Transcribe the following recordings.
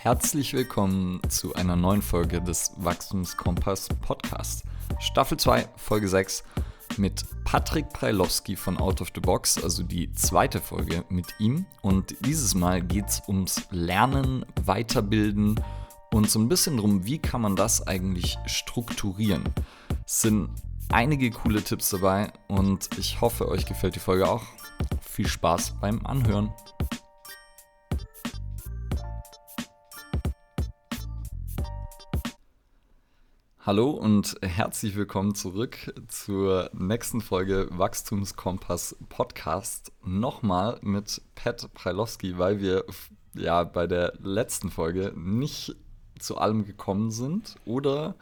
Herzlich willkommen zu einer neuen Folge des Wachstumskompass Podcast. Staffel 2, Folge 6 mit Patrick Preilowski von Out of the Box, also die zweite Folge mit ihm. Und dieses Mal geht es ums Lernen, Weiterbilden und so ein bisschen darum, wie kann man das eigentlich strukturieren. Es sind einige coole Tipps dabei und ich hoffe, euch gefällt die Folge auch. Viel Spaß beim Anhören. Hallo und herzlich willkommen zurück zur nächsten Folge Wachstumskompass Podcast. Nochmal mit Pat Preilowski, weil wir ja bei der letzten Folge nicht zu allem gekommen sind oder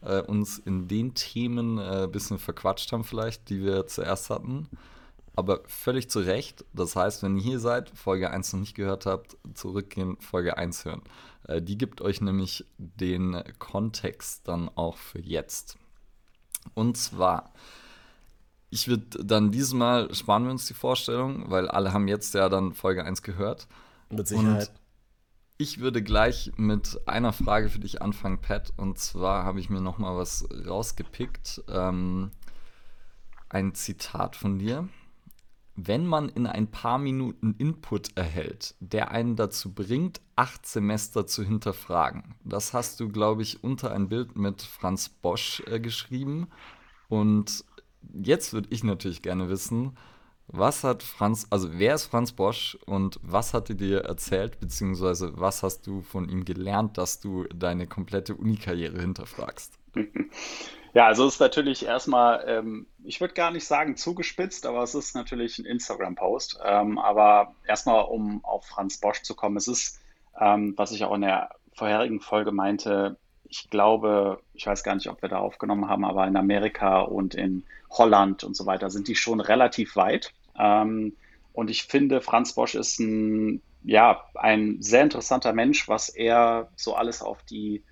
äh, uns in den Themen ein äh, bisschen verquatscht haben, vielleicht, die wir zuerst hatten. Aber völlig zu Recht. Das heißt, wenn ihr hier seid, Folge 1 noch nicht gehört habt, zurückgehen, Folge 1 hören. Äh, die gibt euch nämlich den Kontext dann auch für jetzt. Und zwar, ich würde dann diesmal sparen wir uns die Vorstellung, weil alle haben jetzt ja dann Folge 1 gehört. Mit Sicherheit. Und ich würde gleich mit einer Frage für dich anfangen, Pat. Und zwar habe ich mir noch mal was rausgepickt. Ähm, ein Zitat von dir. Wenn man in ein paar Minuten Input erhält, der einen dazu bringt, acht Semester zu hinterfragen. Das hast du, glaube ich, unter ein Bild mit Franz Bosch äh, geschrieben. Und jetzt würde ich natürlich gerne wissen, was hat Franz, also wer ist Franz Bosch und was hat er dir erzählt, beziehungsweise was hast du von ihm gelernt, dass du deine komplette Uni-Karriere hinterfragst? Ja, also es ist natürlich erstmal, ähm, ich würde gar nicht sagen zugespitzt, aber es ist natürlich ein Instagram-Post. Ähm, aber erstmal, um auf Franz Bosch zu kommen, es ist, ähm, was ich auch in der vorherigen Folge meinte, ich glaube, ich weiß gar nicht, ob wir da aufgenommen haben, aber in Amerika und in Holland und so weiter sind die schon relativ weit. Ähm, und ich finde, Franz Bosch ist ein, ja, ein sehr interessanter Mensch, was er so alles auf die,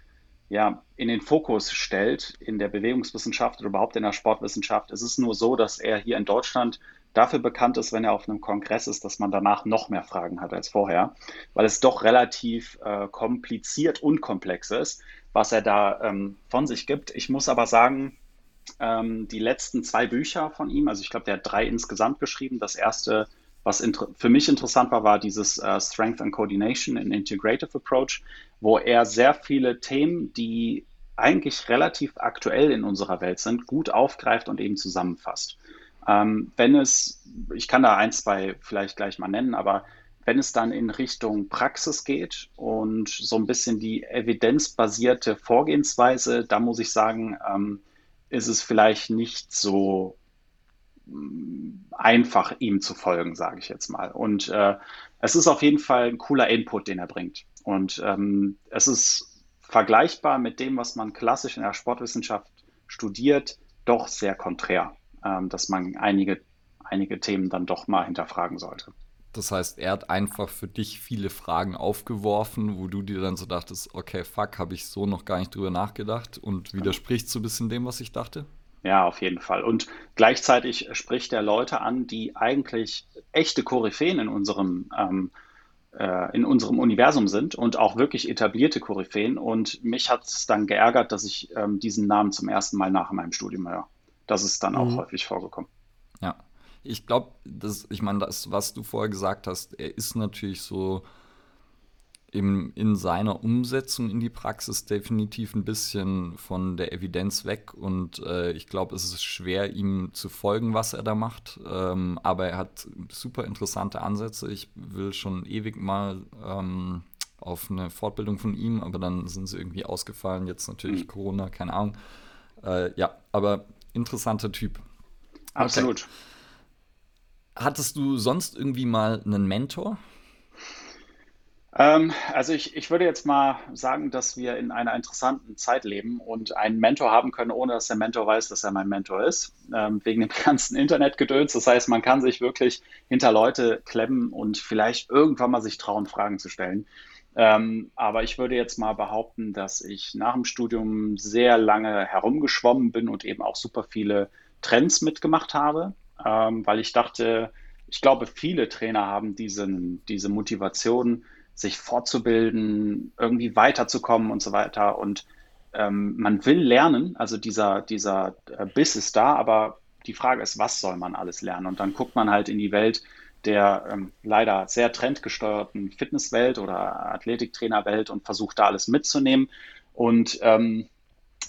ja, in den Fokus stellt in der Bewegungswissenschaft oder überhaupt in der Sportwissenschaft. Es ist nur so, dass er hier in Deutschland dafür bekannt ist, wenn er auf einem Kongress ist, dass man danach noch mehr Fragen hat als vorher, weil es doch relativ äh, kompliziert und komplex ist, was er da ähm, von sich gibt. Ich muss aber sagen, ähm, die letzten zwei Bücher von ihm, also ich glaube, der hat drei insgesamt geschrieben. Das erste, was für mich interessant war, war dieses äh, Strength and Coordination in Integrative Approach, wo er sehr viele Themen, die eigentlich relativ aktuell in unserer Welt sind, gut aufgreift und eben zusammenfasst. Ähm, wenn es, ich kann da ein, zwei vielleicht gleich mal nennen, aber wenn es dann in Richtung Praxis geht und so ein bisschen die evidenzbasierte Vorgehensweise, da muss ich sagen, ähm, ist es vielleicht nicht so einfach, ihm zu folgen, sage ich jetzt mal. Und äh, es ist auf jeden Fall ein cooler Input, den er bringt. Und ähm, es ist vergleichbar mit dem, was man klassisch in der Sportwissenschaft studiert, doch sehr konträr, ähm, dass man einige, einige Themen dann doch mal hinterfragen sollte. Das heißt, er hat einfach für dich viele Fragen aufgeworfen, wo du dir dann so dachtest, okay, fuck, habe ich so noch gar nicht drüber nachgedacht und widerspricht so ein bisschen dem, was ich dachte? Ja, auf jeden Fall. Und gleichzeitig spricht er Leute an, die eigentlich echte Koryphäen in unserem, ähm, äh, in unserem Universum sind und auch wirklich etablierte Koryphäen. Und mich hat es dann geärgert, dass ich ähm, diesen Namen zum ersten Mal nach meinem Studium höre. Das ist dann auch mhm. häufig vorgekommen. Ja ich glaube, ich meine, das, was du vorher gesagt hast, er ist natürlich so im, in seiner Umsetzung in die Praxis definitiv ein bisschen von der Evidenz weg und äh, ich glaube, es ist schwer, ihm zu folgen, was er da macht. Ähm, aber er hat super interessante Ansätze. Ich will schon ewig mal ähm, auf eine Fortbildung von ihm, aber dann sind sie irgendwie ausgefallen. Jetzt natürlich mhm. Corona, keine Ahnung. Äh, ja, aber interessanter Typ. Absolut. Okay. Hattest du sonst irgendwie mal einen Mentor? Ähm, also ich, ich würde jetzt mal sagen, dass wir in einer interessanten Zeit leben und einen Mentor haben können, ohne dass der Mentor weiß, dass er mein Mentor ist, ähm, wegen dem ganzen Internetgedöns. Das heißt, man kann sich wirklich hinter Leute klemmen und vielleicht irgendwann mal sich trauen, Fragen zu stellen. Ähm, aber ich würde jetzt mal behaupten, dass ich nach dem Studium sehr lange herumgeschwommen bin und eben auch super viele Trends mitgemacht habe weil ich dachte, ich glaube, viele Trainer haben diesen, diese Motivation, sich fortzubilden, irgendwie weiterzukommen und so weiter. Und ähm, man will lernen, also dieser, dieser äh, Biss ist da, aber die Frage ist, was soll man alles lernen? Und dann guckt man halt in die Welt der ähm, leider sehr trendgesteuerten Fitnesswelt oder Athletiktrainerwelt und versucht da alles mitzunehmen. Und ähm,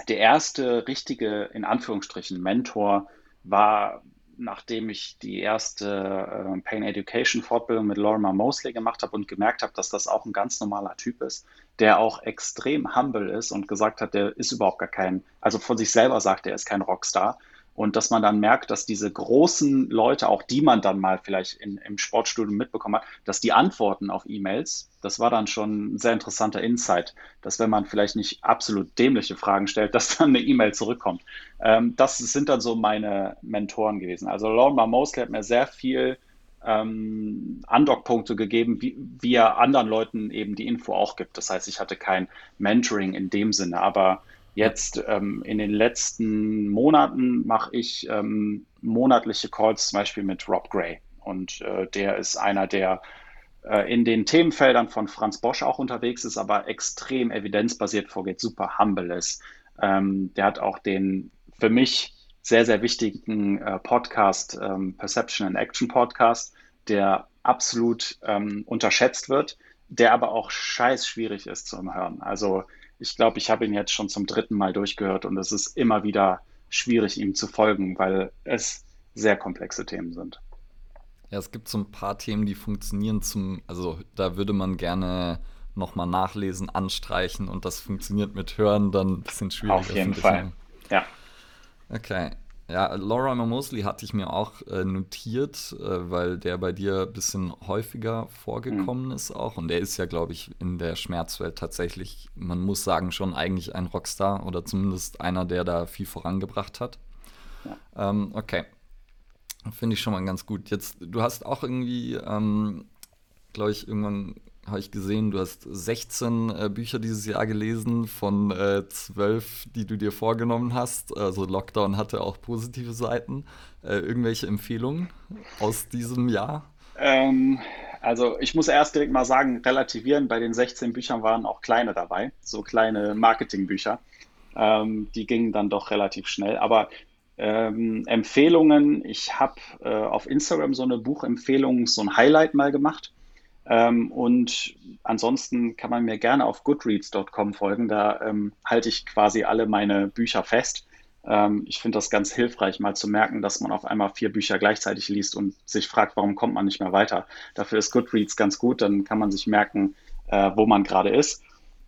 der erste richtige, in Anführungsstrichen, Mentor war, nachdem ich die erste äh, Pain Education Fortbildung mit Lorimer Mosley gemacht habe und gemerkt habe, dass das auch ein ganz normaler Typ ist, der auch extrem humble ist und gesagt hat, der ist überhaupt gar kein, also von sich selber sagt, er ist kein Rockstar und dass man dann merkt, dass diese großen Leute, auch die man dann mal vielleicht in, im Sportstudium mitbekommen hat, dass die Antworten auf E-Mails, das war dann schon ein sehr interessanter Insight, dass wenn man vielleicht nicht absolut dämliche Fragen stellt, dass dann eine E-Mail zurückkommt. Ähm, das sind dann so meine Mentoren gewesen. Also Lorna Mosley hat mir sehr viel ähm, Andockpunkte gegeben, wie, wie er anderen Leuten eben die Info auch gibt. Das heißt, ich hatte kein Mentoring in dem Sinne, aber Jetzt ähm, in den letzten Monaten mache ich ähm, monatliche Calls zum Beispiel mit Rob Gray. Und äh, der ist einer, der äh, in den Themenfeldern von Franz Bosch auch unterwegs ist, aber extrem evidenzbasiert vorgeht, super humble ist. Ähm, der hat auch den für mich sehr, sehr wichtigen äh, Podcast, ähm, Perception and Action Podcast, der absolut ähm, unterschätzt wird, der aber auch scheiß schwierig ist zum Hören. Also ich glaube, ich habe ihn jetzt schon zum dritten Mal durchgehört und es ist immer wieder schwierig, ihm zu folgen, weil es sehr komplexe Themen sind. Ja, es gibt so ein paar Themen, die funktionieren zum, also da würde man gerne nochmal nachlesen, anstreichen und das funktioniert mit Hören dann ein bisschen schwieriger. Auf jeden Fall, ja. Okay. Ja, Laura Mosley hatte ich mir auch äh, notiert, äh, weil der bei dir ein bisschen häufiger vorgekommen mhm. ist auch. Und der ist ja, glaube ich, in der Schmerzwelt tatsächlich, man muss sagen, schon eigentlich ein Rockstar oder zumindest einer, der da viel vorangebracht hat. Ja. Ähm, okay. Finde ich schon mal ganz gut. Jetzt, du hast auch irgendwie, ähm, glaube ich, irgendwann habe ich gesehen, du hast 16 äh, Bücher dieses Jahr gelesen von äh, 12, die du dir vorgenommen hast. Also Lockdown hatte auch positive Seiten. Äh, irgendwelche Empfehlungen aus diesem Jahr? Ähm, also ich muss erst direkt mal sagen, relativieren, bei den 16 Büchern waren auch kleine dabei, so kleine Marketingbücher. Ähm, die gingen dann doch relativ schnell. Aber ähm, Empfehlungen, ich habe äh, auf Instagram so eine Buchempfehlung, so ein Highlight mal gemacht und ansonsten kann man mir gerne auf goodreads.com folgen. Da ähm, halte ich quasi alle meine Bücher fest. Ähm, ich finde das ganz hilfreich, mal zu merken, dass man auf einmal vier Bücher gleichzeitig liest und sich fragt, warum kommt man nicht mehr weiter. Dafür ist Goodreads ganz gut. Dann kann man sich merken, äh, wo man gerade ist.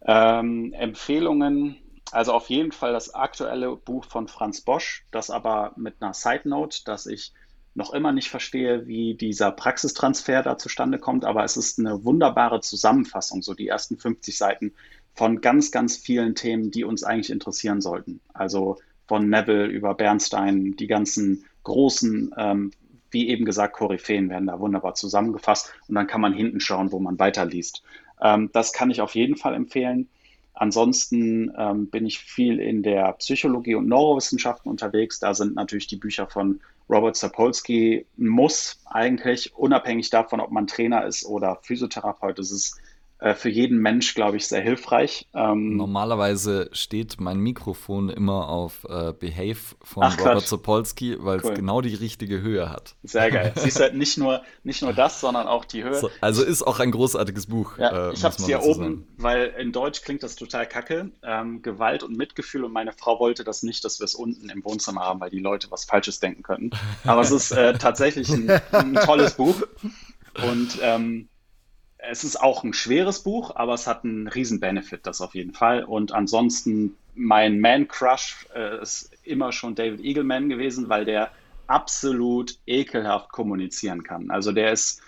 Ähm, Empfehlungen, also auf jeden Fall das aktuelle Buch von Franz Bosch, das aber mit einer Side Note, dass ich noch immer nicht verstehe, wie dieser Praxistransfer da zustande kommt, aber es ist eine wunderbare Zusammenfassung, so die ersten 50 Seiten von ganz, ganz vielen Themen, die uns eigentlich interessieren sollten. Also von Neville über Bernstein, die ganzen großen, ähm, wie eben gesagt, Koryphäen werden da wunderbar zusammengefasst und dann kann man hinten schauen, wo man weiterliest. Ähm, das kann ich auf jeden Fall empfehlen. Ansonsten ähm, bin ich viel in der Psychologie und Neurowissenschaften unterwegs. Da sind natürlich die Bücher von Robert Sapolsky muss eigentlich, unabhängig davon, ob man Trainer ist oder Physiotherapeut, ist äh, für jeden Mensch, glaube ich, sehr hilfreich. Ähm, Normalerweise steht mein Mikrofon immer auf äh, Behave von Ach, Robert Sapolsky, weil cool. es genau die richtige Höhe hat. Sehr geil. Siehst halt nicht nur, nicht nur das, sondern auch die Höhe. So, also ist auch ein großartiges Buch. Ja, äh, ich habe es hier oben, sagen. weil in Deutsch klingt das total kacke. Ähm, Gewalt und Mitgefühl und meine Frau wollte das nicht, dass wir es unten im Wohnzimmer haben, weil die Leute was Falsches denken könnten. Aber es ist äh, tatsächlich ein, ein, tolles Buch. Und ähm, es ist auch ein schweres Buch, aber es hat einen riesen Benefit, das auf jeden Fall. Und ansonsten, mein Man-Crush äh, ist immer schon David Eagleman gewesen, weil der absolut ekelhaft kommunizieren kann. Also der ist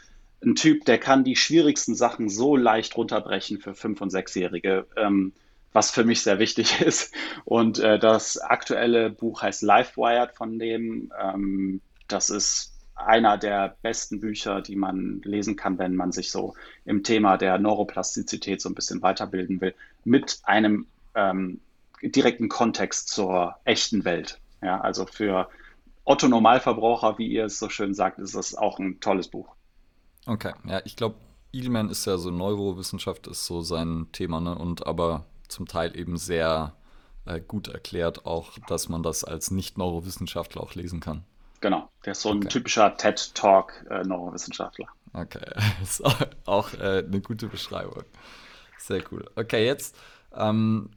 ein Typ, der kann die schwierigsten Sachen so leicht runterbrechen für Fünf- und Sechsjährige, ähm, was für mich sehr wichtig ist. Und äh, das aktuelle Buch heißt Life Wired von dem. Ähm, das ist einer der besten Bücher, die man lesen kann, wenn man sich so im Thema der Neuroplastizität so ein bisschen weiterbilden will, mit einem ähm, direkten Kontext zur echten Welt. Ja, also für Otto Normalverbraucher, wie ihr es so schön sagt, ist das auch ein tolles Buch. Okay, ja, ich glaube, Edelman ist ja so Neurowissenschaft ist so sein Thema, ne? Und aber zum Teil eben sehr äh, gut erklärt, auch dass man das als Nicht-Neurowissenschaftler auch lesen kann. Genau, der ist so ein okay. typischer TED-Talk-Neurowissenschaftler. Okay, ist auch äh, eine gute Beschreibung. Sehr cool. Okay, jetzt, ähm,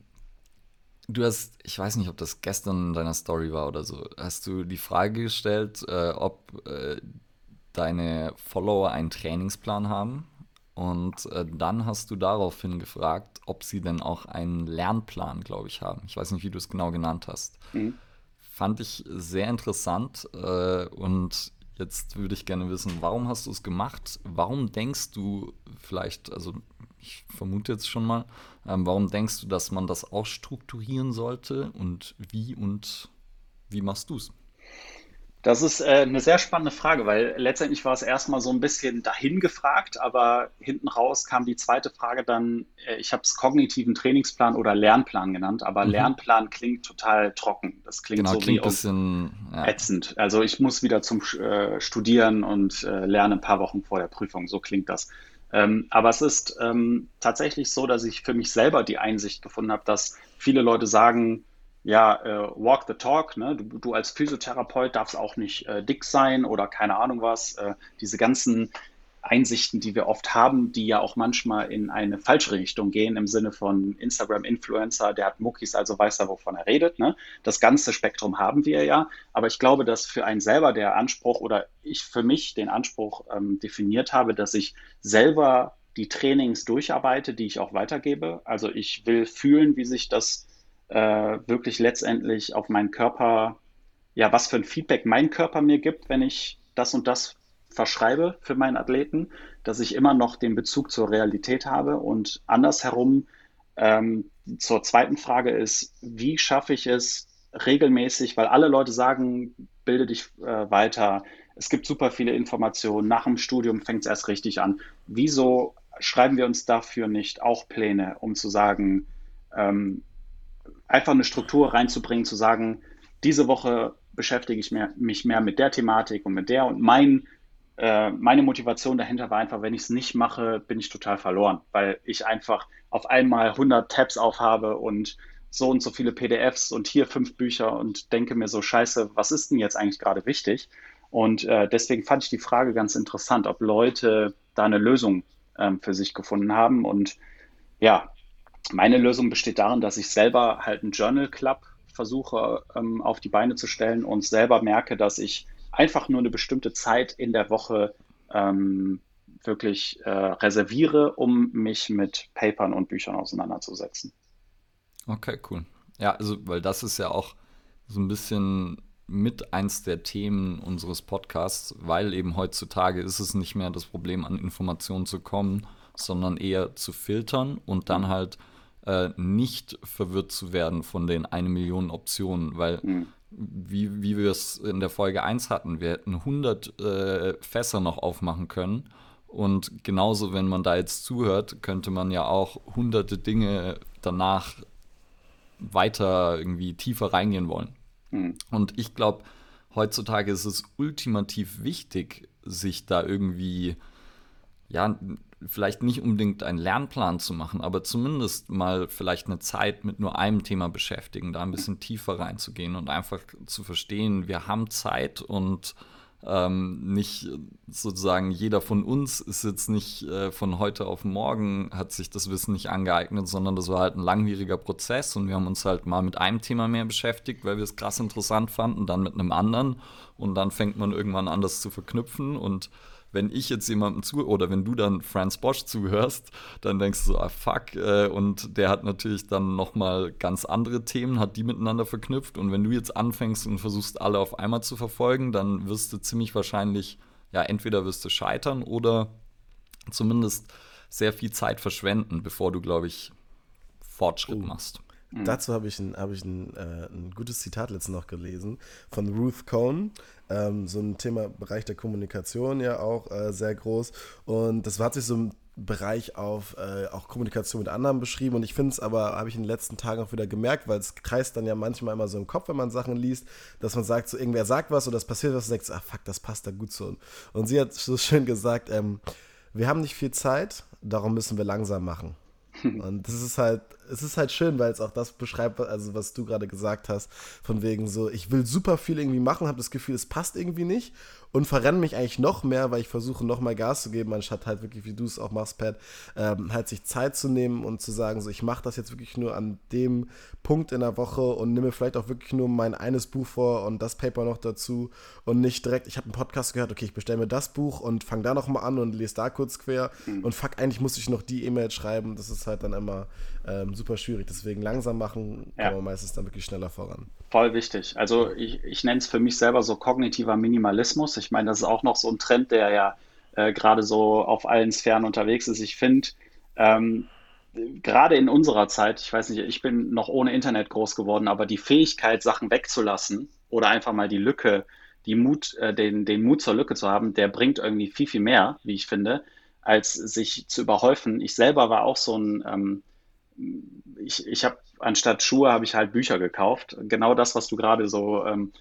du hast, ich weiß nicht, ob das gestern in deiner Story war oder so, hast du die Frage gestellt, äh, ob äh, deine Follower einen Trainingsplan haben? Und äh, dann hast du daraufhin gefragt, ob sie denn auch einen Lernplan, glaube ich, haben. Ich weiß nicht, wie du es genau genannt hast. Mhm. Fand ich sehr interessant. Äh, und jetzt würde ich gerne wissen, warum hast du es gemacht? Warum denkst du vielleicht, also ich vermute jetzt schon mal, ähm, warum denkst du, dass man das auch strukturieren sollte? Und wie und wie machst du es? Das ist äh, eine sehr spannende Frage, weil letztendlich war es erstmal so ein bisschen dahin gefragt, aber hinten raus kam die zweite Frage dann, äh, ich habe es kognitiven Trainingsplan oder Lernplan genannt, aber mhm. Lernplan klingt total trocken. Das klingt genau, so klingt wie bisschen, ja. ätzend. Also ich muss wieder zum äh, Studieren und äh, lerne ein paar Wochen vor der Prüfung, so klingt das. Ähm, aber es ist ähm, tatsächlich so, dass ich für mich selber die Einsicht gefunden habe, dass viele Leute sagen, ja, äh, walk the talk, ne? Du, du, als Physiotherapeut darfst auch nicht äh, dick sein oder keine Ahnung was. Äh, diese ganzen Einsichten, die wir oft haben, die ja auch manchmal in eine falsche Richtung gehen, im Sinne von Instagram-Influencer, der hat Muckis, also weiß er, wovon er redet. Ne? Das ganze Spektrum haben wir ja. Aber ich glaube, dass für einen selber der Anspruch oder ich für mich den Anspruch ähm, definiert habe, dass ich selber die Trainings durcharbeite, die ich auch weitergebe. Also ich will fühlen, wie sich das äh, wirklich letztendlich auf meinen Körper, ja, was für ein Feedback mein Körper mir gibt, wenn ich das und das verschreibe für meinen Athleten, dass ich immer noch den Bezug zur Realität habe. Und andersherum ähm, zur zweiten Frage ist, wie schaffe ich es regelmäßig, weil alle Leute sagen, bilde dich äh, weiter, es gibt super viele Informationen, nach dem Studium fängt es erst richtig an. Wieso schreiben wir uns dafür nicht auch Pläne, um zu sagen, ähm, einfach eine Struktur reinzubringen, zu sagen, diese Woche beschäftige ich mich mehr mit der Thematik und mit der. Und mein, äh, meine Motivation dahinter war einfach, wenn ich es nicht mache, bin ich total verloren, weil ich einfach auf einmal 100 Tabs aufhabe und so und so viele PDFs und hier fünf Bücher und denke mir so, scheiße, was ist denn jetzt eigentlich gerade wichtig? Und äh, deswegen fand ich die Frage ganz interessant, ob Leute da eine Lösung ähm, für sich gefunden haben. Und ja, meine Lösung besteht darin, dass ich selber halt einen Journal Club versuche ähm, auf die Beine zu stellen und selber merke, dass ich einfach nur eine bestimmte Zeit in der Woche ähm, wirklich äh, reserviere, um mich mit Papern und Büchern auseinanderzusetzen. Okay, cool. Ja, also, weil das ist ja auch so ein bisschen mit eins der Themen unseres Podcasts, weil eben heutzutage ist es nicht mehr das Problem, an Informationen zu kommen, sondern eher zu filtern und dann halt äh, nicht verwirrt zu werden von den eine Million Optionen, weil mhm. wie, wie wir es in der Folge 1 hatten, wir hätten 100 äh, Fässer noch aufmachen können und genauso, wenn man da jetzt zuhört, könnte man ja auch hunderte Dinge danach weiter irgendwie tiefer reingehen wollen. Mhm. Und ich glaube, heutzutage ist es ultimativ wichtig, sich da irgendwie ja, vielleicht nicht unbedingt einen Lernplan zu machen, aber zumindest mal vielleicht eine Zeit mit nur einem Thema beschäftigen, da ein bisschen tiefer reinzugehen und einfach zu verstehen, wir haben Zeit und ähm, nicht sozusagen jeder von uns ist jetzt nicht äh, von heute auf morgen hat sich das Wissen nicht angeeignet, sondern das war halt ein langwieriger Prozess und wir haben uns halt mal mit einem Thema mehr beschäftigt, weil wir es krass interessant fanden, dann mit einem anderen und dann fängt man irgendwann an, das zu verknüpfen und wenn ich jetzt jemandem zu oder wenn du dann Franz Bosch zuhörst, dann denkst du so, ah fuck, äh, und der hat natürlich dann nochmal ganz andere Themen, hat die miteinander verknüpft und wenn du jetzt anfängst und versuchst alle auf einmal zu verfolgen, dann wirst du ziemlich wahrscheinlich, ja, entweder wirst du scheitern oder zumindest sehr viel Zeit verschwenden, bevor du, glaube ich, Fortschritt uh. machst. Dazu habe ich, ein, hab ich ein, äh, ein gutes Zitat letztens noch gelesen von Ruth Cohn. Ähm, so ein Thema Bereich der Kommunikation ja auch äh, sehr groß. Und das hat sich so ein Bereich auf äh, auch Kommunikation mit anderen beschrieben und ich finde es aber, habe ich in den letzten Tagen auch wieder gemerkt, weil es kreist dann ja manchmal immer so im Kopf, wenn man Sachen liest, dass man sagt, so irgendwer sagt was oder das passiert was und sagt, ah fuck, das passt da gut so. Und sie hat so schön gesagt, ähm, wir haben nicht viel Zeit, darum müssen wir langsam machen. Und das ist halt, es ist halt schön, weil es auch das beschreibt, also was du gerade gesagt hast, von wegen so, ich will super viel irgendwie machen, habe das Gefühl, es passt irgendwie nicht und verrenne mich eigentlich noch mehr, weil ich versuche noch mal Gas zu geben, anstatt halt wirklich, wie du es auch machst, Pat, ähm, halt sich Zeit zu nehmen und zu sagen, so ich mache das jetzt wirklich nur an dem Punkt in der Woche und nehme vielleicht auch wirklich nur mein eines Buch vor und das Paper noch dazu und nicht direkt, ich habe einen Podcast gehört, okay, ich bestelle mir das Buch und fange da noch mal an und lese da kurz quer mhm. und fuck, eigentlich muss ich noch die E-Mail schreiben, das ist halt dann immer ähm, super schwierig, deswegen langsam machen, ja. kommen wir meistens dann wirklich schneller voran. Voll wichtig. Also ich, ich nenne es für mich selber so kognitiver Minimalismus. Ich meine, das ist auch noch so ein Trend, der ja äh, gerade so auf allen Sphären unterwegs ist. Ich finde, ähm, gerade in unserer Zeit, ich weiß nicht, ich bin noch ohne Internet groß geworden, aber die Fähigkeit, Sachen wegzulassen oder einfach mal die Lücke, die Mut, äh, den, den Mut zur Lücke zu haben, der bringt irgendwie viel, viel mehr, wie ich finde, als sich zu überhäufen. Ich selber war auch so ein, ähm, ich, ich habe anstatt Schuhe habe ich halt Bücher gekauft. Genau das, was du gerade so ähm,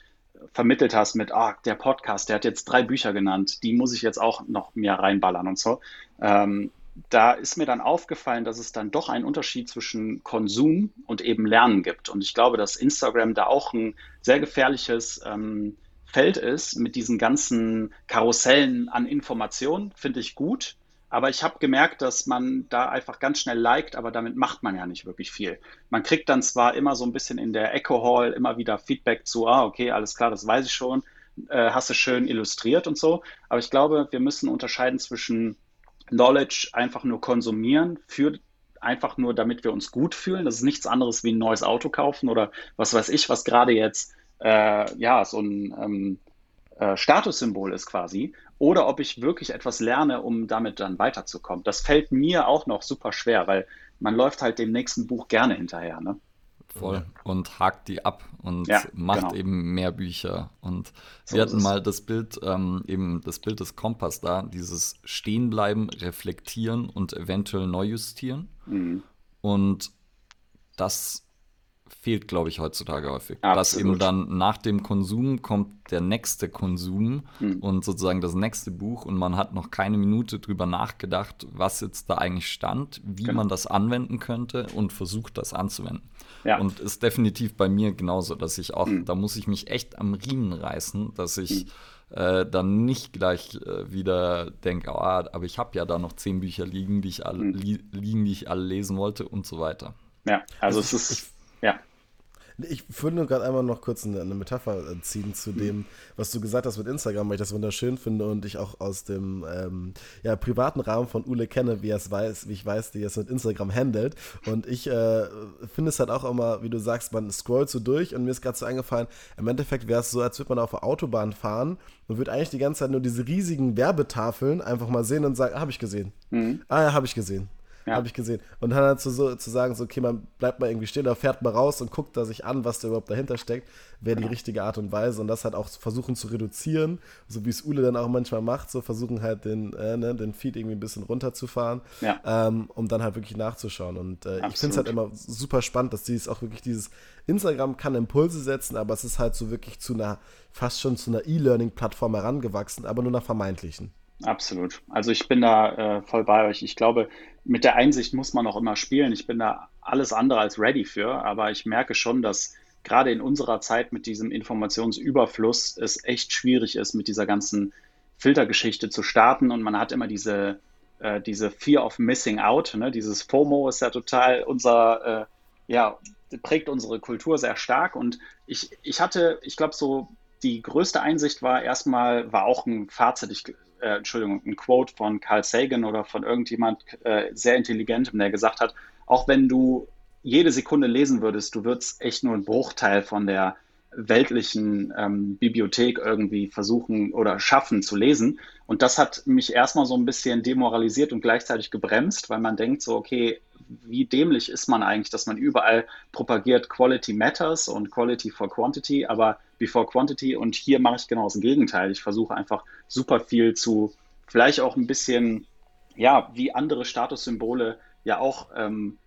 vermittelt hast mit, ah, der Podcast, der hat jetzt drei Bücher genannt, die muss ich jetzt auch noch mehr reinballern und so. Ähm, da ist mir dann aufgefallen, dass es dann doch einen Unterschied zwischen Konsum und eben Lernen gibt. Und ich glaube, dass Instagram da auch ein sehr gefährliches ähm, Feld ist mit diesen ganzen Karussellen an Informationen, finde ich gut. Aber ich habe gemerkt, dass man da einfach ganz schnell liked, aber damit macht man ja nicht wirklich viel. Man kriegt dann zwar immer so ein bisschen in der Echo Hall immer wieder Feedback zu, ah, okay, alles klar, das weiß ich schon, äh, hast du schön illustriert und so. Aber ich glaube, wir müssen unterscheiden zwischen Knowledge einfach nur konsumieren, für einfach nur, damit wir uns gut fühlen. Das ist nichts anderes wie ein neues Auto kaufen oder was weiß ich, was gerade jetzt äh, ja so ein ähm, äh, Statussymbol ist quasi oder ob ich wirklich etwas lerne, um damit dann weiterzukommen. Das fällt mir auch noch super schwer, weil man läuft halt dem nächsten Buch gerne hinterher. Ne? Voll. Und hakt die ab und ja, macht genau. eben mehr Bücher. Und so wir hatten mal das Bild, ähm, eben das Bild des Kompass da, dieses Stehenbleiben, reflektieren und eventuell neu justieren. Mhm. Und das fehlt, glaube ich, heutzutage häufig. Absolut. Dass eben dann nach dem Konsum kommt der nächste Konsum hm. und sozusagen das nächste Buch und man hat noch keine Minute drüber nachgedacht, was jetzt da eigentlich stand, wie genau. man das anwenden könnte und versucht, das anzuwenden. Ja. Und ist definitiv bei mir genauso, dass ich auch, hm. da muss ich mich echt am Riemen reißen, dass ich hm. äh, dann nicht gleich äh, wieder denke, oh, aber ich habe ja da noch zehn Bücher liegen, die ich alle, hm. li liegen, die ich alle lesen wollte und so weiter. Ja, also, also es ist, ich, würde nur gerade einmal noch kurz eine, eine, Metapher äh, ziehen zu dem, was du gesagt hast mit Instagram, weil ich das wunderschön finde und ich auch aus dem ähm, ja, privaten Rahmen von Ule kenne, wie er es weiß, wie ich weiß, wie er es mit Instagram handelt. Und ich äh, finde es halt auch immer, wie du sagst, man scrollt so durch und mir ist gerade so eingefallen, im Endeffekt wäre es so, als würde man auf der Autobahn fahren und würde eigentlich die ganze Zeit nur diese riesigen Werbetafeln einfach mal sehen und sagen, ah, habe ich gesehen. Mhm. Ah ja, habe ich gesehen. Ja. Habe ich gesehen. Und dann halt zu, so, zu sagen, so, okay, man bleibt mal irgendwie stehen oder fährt mal raus und guckt da sich an, was da überhaupt dahinter steckt, wäre die richtige Art und Weise. Und das halt auch versuchen zu reduzieren, so wie es Ule dann auch manchmal macht, so versuchen halt den, äh, ne, den Feed irgendwie ein bisschen runterzufahren, ja. ähm, um dann halt wirklich nachzuschauen. Und äh, ich finde es halt immer super spannend, dass dieses auch wirklich dieses Instagram kann Impulse setzen, aber es ist halt so wirklich zu einer, fast schon zu einer E-Learning-Plattform herangewachsen, aber nur nach vermeintlichen. Absolut. Also ich bin da äh, voll bei euch. Ich glaube, mit der Einsicht muss man auch immer spielen. Ich bin da alles andere als ready für, aber ich merke schon, dass gerade in unserer Zeit mit diesem Informationsüberfluss es echt schwierig ist, mit dieser ganzen Filtergeschichte zu starten und man hat immer diese, äh, diese Fear of Missing Out. Ne? Dieses FOMO ist ja total unser, äh, ja, prägt unsere Kultur sehr stark und ich, ich hatte, ich glaube, so die größte Einsicht war erstmal, war auch ein Fazit, ich äh, Entschuldigung, ein Quote von Carl Sagan oder von irgendjemand äh, sehr intelligentem, der gesagt hat, auch wenn du jede Sekunde lesen würdest, du würdest echt nur einen Bruchteil von der weltlichen ähm, Bibliothek irgendwie versuchen oder schaffen zu lesen. Und das hat mich erstmal so ein bisschen demoralisiert und gleichzeitig gebremst, weil man denkt so, okay, wie dämlich ist man eigentlich, dass man überall propagiert, Quality matters und Quality for Quantity, aber before Quantity. Und hier mache ich genau das Gegenteil. Ich versuche einfach super viel zu, vielleicht auch ein bisschen, ja, wie andere Statussymbole ja auch ähm,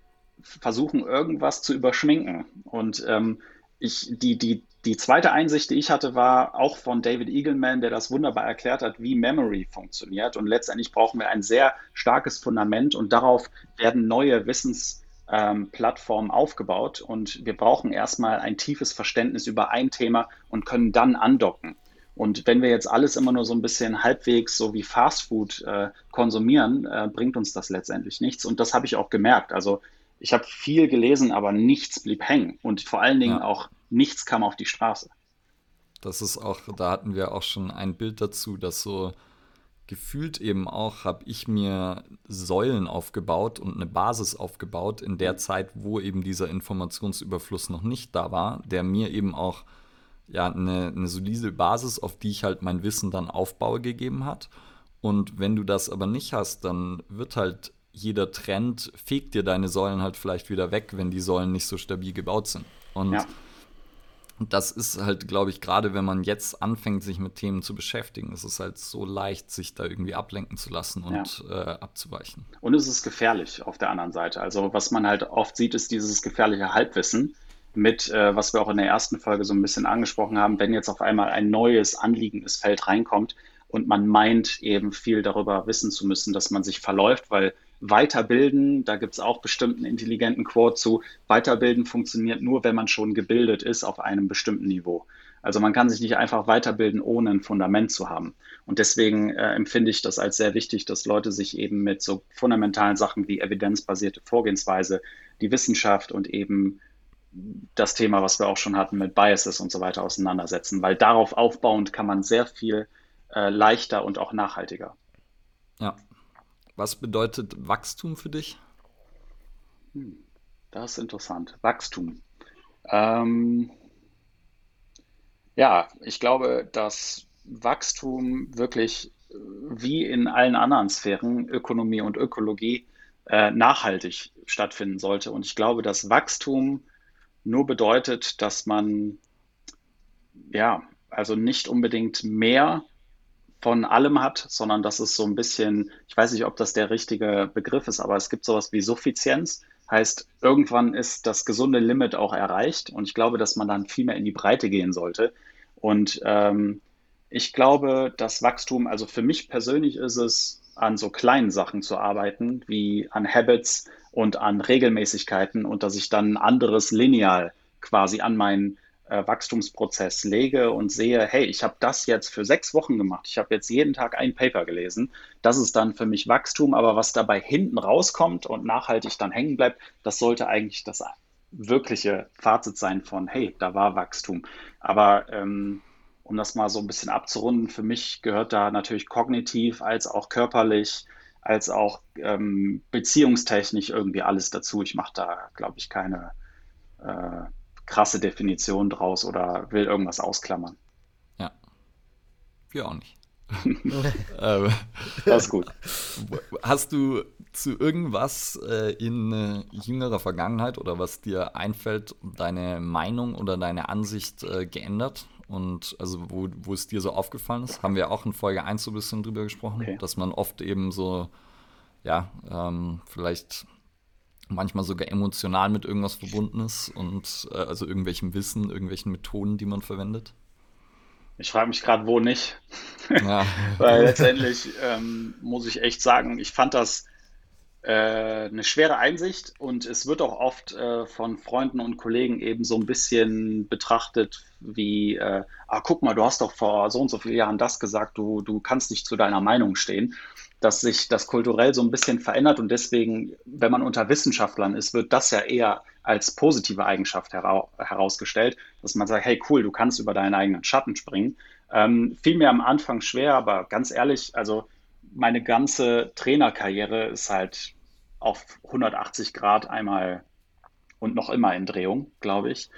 versuchen, irgendwas zu überschminken. Und ähm, ich, die, die, die zweite Einsicht, die ich hatte, war auch von David Eagleman, der das wunderbar erklärt hat, wie Memory funktioniert. Und letztendlich brauchen wir ein sehr starkes Fundament und darauf werden neue Wissensplattformen ähm, aufgebaut. Und wir brauchen erstmal ein tiefes Verständnis über ein Thema und können dann andocken. Und wenn wir jetzt alles immer nur so ein bisschen halbwegs so wie Fastfood äh, konsumieren, äh, bringt uns das letztendlich nichts. Und das habe ich auch gemerkt. Also ich habe viel gelesen, aber nichts blieb hängen. Und vor allen Dingen ja. auch nichts kam auf die Straße. Das ist auch, da hatten wir auch schon ein Bild dazu, dass so gefühlt eben auch habe ich mir Säulen aufgebaut und eine Basis aufgebaut in der Zeit, wo eben dieser Informationsüberfluss noch nicht da war, der mir eben auch ja, eine, eine solide Basis, auf die ich halt mein Wissen dann aufbaue, gegeben hat. Und wenn du das aber nicht hast, dann wird halt jeder Trend, fegt dir deine Säulen halt vielleicht wieder weg, wenn die Säulen nicht so stabil gebaut sind. Und ja. das ist halt, glaube ich, gerade wenn man jetzt anfängt, sich mit Themen zu beschäftigen, ist es halt so leicht, sich da irgendwie ablenken zu lassen und ja. äh, abzuweichen. Und es ist gefährlich auf der anderen Seite. Also was man halt oft sieht, ist dieses gefährliche Halbwissen mit, äh, was wir auch in der ersten Folge so ein bisschen angesprochen haben, wenn jetzt auf einmal ein neues, anliegendes Feld reinkommt und man meint eben viel darüber wissen zu müssen, dass man sich verläuft, weil Weiterbilden, da gibt es auch bestimmt einen intelligenten Quote zu, Weiterbilden funktioniert nur, wenn man schon gebildet ist auf einem bestimmten Niveau. Also man kann sich nicht einfach weiterbilden, ohne ein Fundament zu haben. Und deswegen äh, empfinde ich das als sehr wichtig, dass Leute sich eben mit so fundamentalen Sachen wie evidenzbasierte Vorgehensweise, die Wissenschaft und eben das Thema, was wir auch schon hatten mit Biases und so weiter auseinandersetzen, weil darauf aufbauend kann man sehr viel äh, leichter und auch nachhaltiger. Ja. Was bedeutet Wachstum für dich? Hm, das ist interessant. Wachstum. Ähm, ja, ich glaube, dass Wachstum wirklich äh, wie in allen anderen Sphären, Ökonomie und Ökologie, äh, nachhaltig stattfinden sollte. Und ich glaube, dass Wachstum nur bedeutet, dass man ja, also nicht unbedingt mehr von allem hat, sondern dass es so ein bisschen, ich weiß nicht, ob das der richtige Begriff ist, aber es gibt sowas wie Suffizienz. Heißt, irgendwann ist das gesunde Limit auch erreicht und ich glaube, dass man dann viel mehr in die Breite gehen sollte. Und ähm, ich glaube, das Wachstum, also für mich persönlich ist es, an so kleinen Sachen zu arbeiten, wie an Habits, und an Regelmäßigkeiten und dass ich dann ein anderes Lineal quasi an meinen äh, Wachstumsprozess lege und sehe, hey, ich habe das jetzt für sechs Wochen gemacht, ich habe jetzt jeden Tag ein Paper gelesen, das ist dann für mich Wachstum, aber was dabei hinten rauskommt und nachhaltig dann hängen bleibt, das sollte eigentlich das wirkliche Fazit sein von, hey, da war Wachstum. Aber ähm, um das mal so ein bisschen abzurunden, für mich gehört da natürlich kognitiv als auch körperlich als auch ähm, beziehungstechnisch irgendwie alles dazu. Ich mache da, glaube ich, keine äh, krasse Definition draus oder will irgendwas ausklammern. Ja. Wir auch nicht. ähm, das ist gut. Hast du zu irgendwas äh, in äh, jüngerer Vergangenheit oder was dir einfällt, deine Meinung oder deine Ansicht äh, geändert? Und also, wo, wo es dir so aufgefallen ist, haben wir auch in Folge 1 so ein bisschen drüber gesprochen, okay. dass man oft eben so, ja, ähm, vielleicht manchmal sogar emotional mit irgendwas verbunden ist und äh, also irgendwelchem Wissen, irgendwelchen Methoden, die man verwendet. Ich frage mich gerade, wo nicht. Ja. Weil letztendlich ähm, muss ich echt sagen, ich fand das äh, eine schwere Einsicht und es wird auch oft äh, von Freunden und Kollegen eben so ein bisschen betrachtet wie, äh, ah, guck mal, du hast doch vor so und so vielen Jahren das gesagt, du, du kannst nicht zu deiner Meinung stehen, dass sich das kulturell so ein bisschen verändert und deswegen, wenn man unter Wissenschaftlern ist, wird das ja eher als positive Eigenschaft hera herausgestellt, dass man sagt, hey cool, du kannst über deinen eigenen Schatten springen. Ähm, fiel mir am Anfang schwer, aber ganz ehrlich, also meine ganze Trainerkarriere ist halt auf 180 Grad einmal und noch immer in Drehung, glaube ich.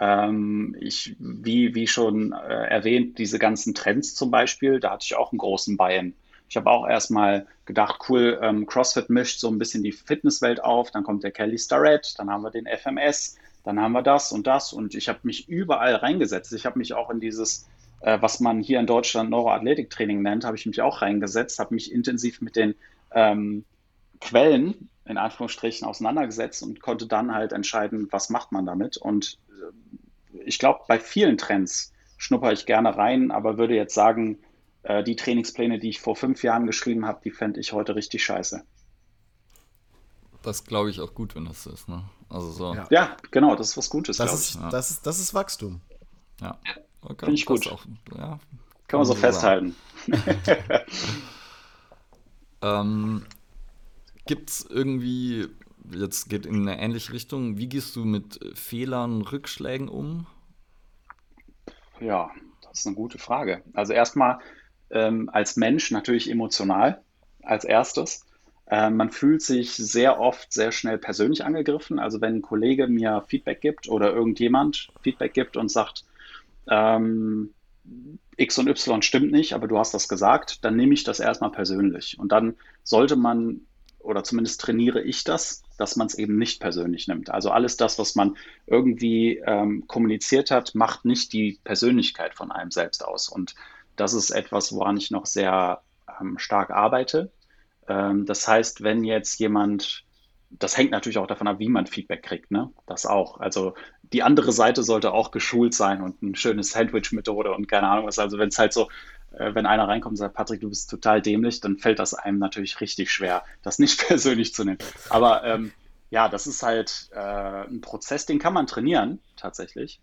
Ähm, ich, wie, wie schon äh, erwähnt, diese ganzen Trends zum Beispiel, da hatte ich auch einen großen Buy-in. Ich habe auch erstmal gedacht, cool, ähm, CrossFit mischt so ein bisschen die Fitnesswelt auf, dann kommt der Kelly Starrett, dann haben wir den FMS, dann haben wir das und das und ich habe mich überall reingesetzt. Ich habe mich auch in dieses, äh, was man hier in Deutschland Neuroathletiktraining nennt, habe ich mich auch reingesetzt, habe mich intensiv mit den ähm, Quellen in Anführungsstrichen auseinandergesetzt und konnte dann halt entscheiden, was macht man damit. Und äh, ich glaube, bei vielen Trends schnupper ich gerne rein, aber würde jetzt sagen, äh, die Trainingspläne, die ich vor fünf Jahren geschrieben habe, die fände ich heute richtig scheiße. Das glaube ich auch gut, wenn das ist. Ne? Also so. Ja. ja. genau, das ist was Gutes. Das, ist, ja. das, ist, das ist Wachstum. Ja. Okay, Finde ich gut. Auch, ja, kann, man so festhalten. ähm, Gibt es irgendwie, jetzt geht in eine ähnliche Richtung, wie gehst du mit Fehlern, Rückschlägen um? Ja, das ist eine gute Frage. Also erstmal ähm, als Mensch natürlich emotional als erstes. Äh, man fühlt sich sehr oft sehr schnell persönlich angegriffen. Also wenn ein Kollege mir Feedback gibt oder irgendjemand Feedback gibt und sagt, ähm, X und Y stimmt nicht, aber du hast das gesagt, dann nehme ich das erstmal persönlich. Und dann sollte man, oder zumindest trainiere ich das, dass man es eben nicht persönlich nimmt. Also alles das, was man irgendwie ähm, kommuniziert hat, macht nicht die Persönlichkeit von einem selbst aus. Und das ist etwas, woran ich noch sehr ähm, stark arbeite. Ähm, das heißt, wenn jetzt jemand das hängt natürlich auch davon ab, wie man Feedback kriegt, ne? Das auch. Also die andere Seite sollte auch geschult sein und ein schönes Sandwich-Methode und keine Ahnung was. Also wenn es halt so, äh, wenn einer reinkommt und sagt, Patrick, du bist total dämlich, dann fällt das einem natürlich richtig schwer, das nicht persönlich zu nehmen. Aber ähm, ja, das ist halt äh, ein Prozess, den kann man trainieren, tatsächlich.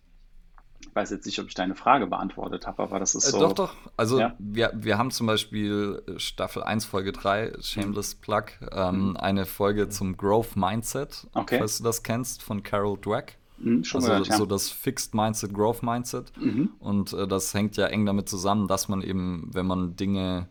Ich weiß jetzt nicht, ob ich deine Frage beantwortet habe, aber das ist äh, so. Äh, doch, doch. Also ja. wir, wir haben zum Beispiel Staffel 1, Folge 3, Shameless Plug, ähm, mhm. eine Folge zum Growth Mindset, okay. falls du das kennst, von Carol Dweck. Mhm, also gehört, ja. so das Fixed Mindset, Growth Mindset. Mhm. Und äh, das hängt ja eng damit zusammen, dass man eben, wenn man Dinge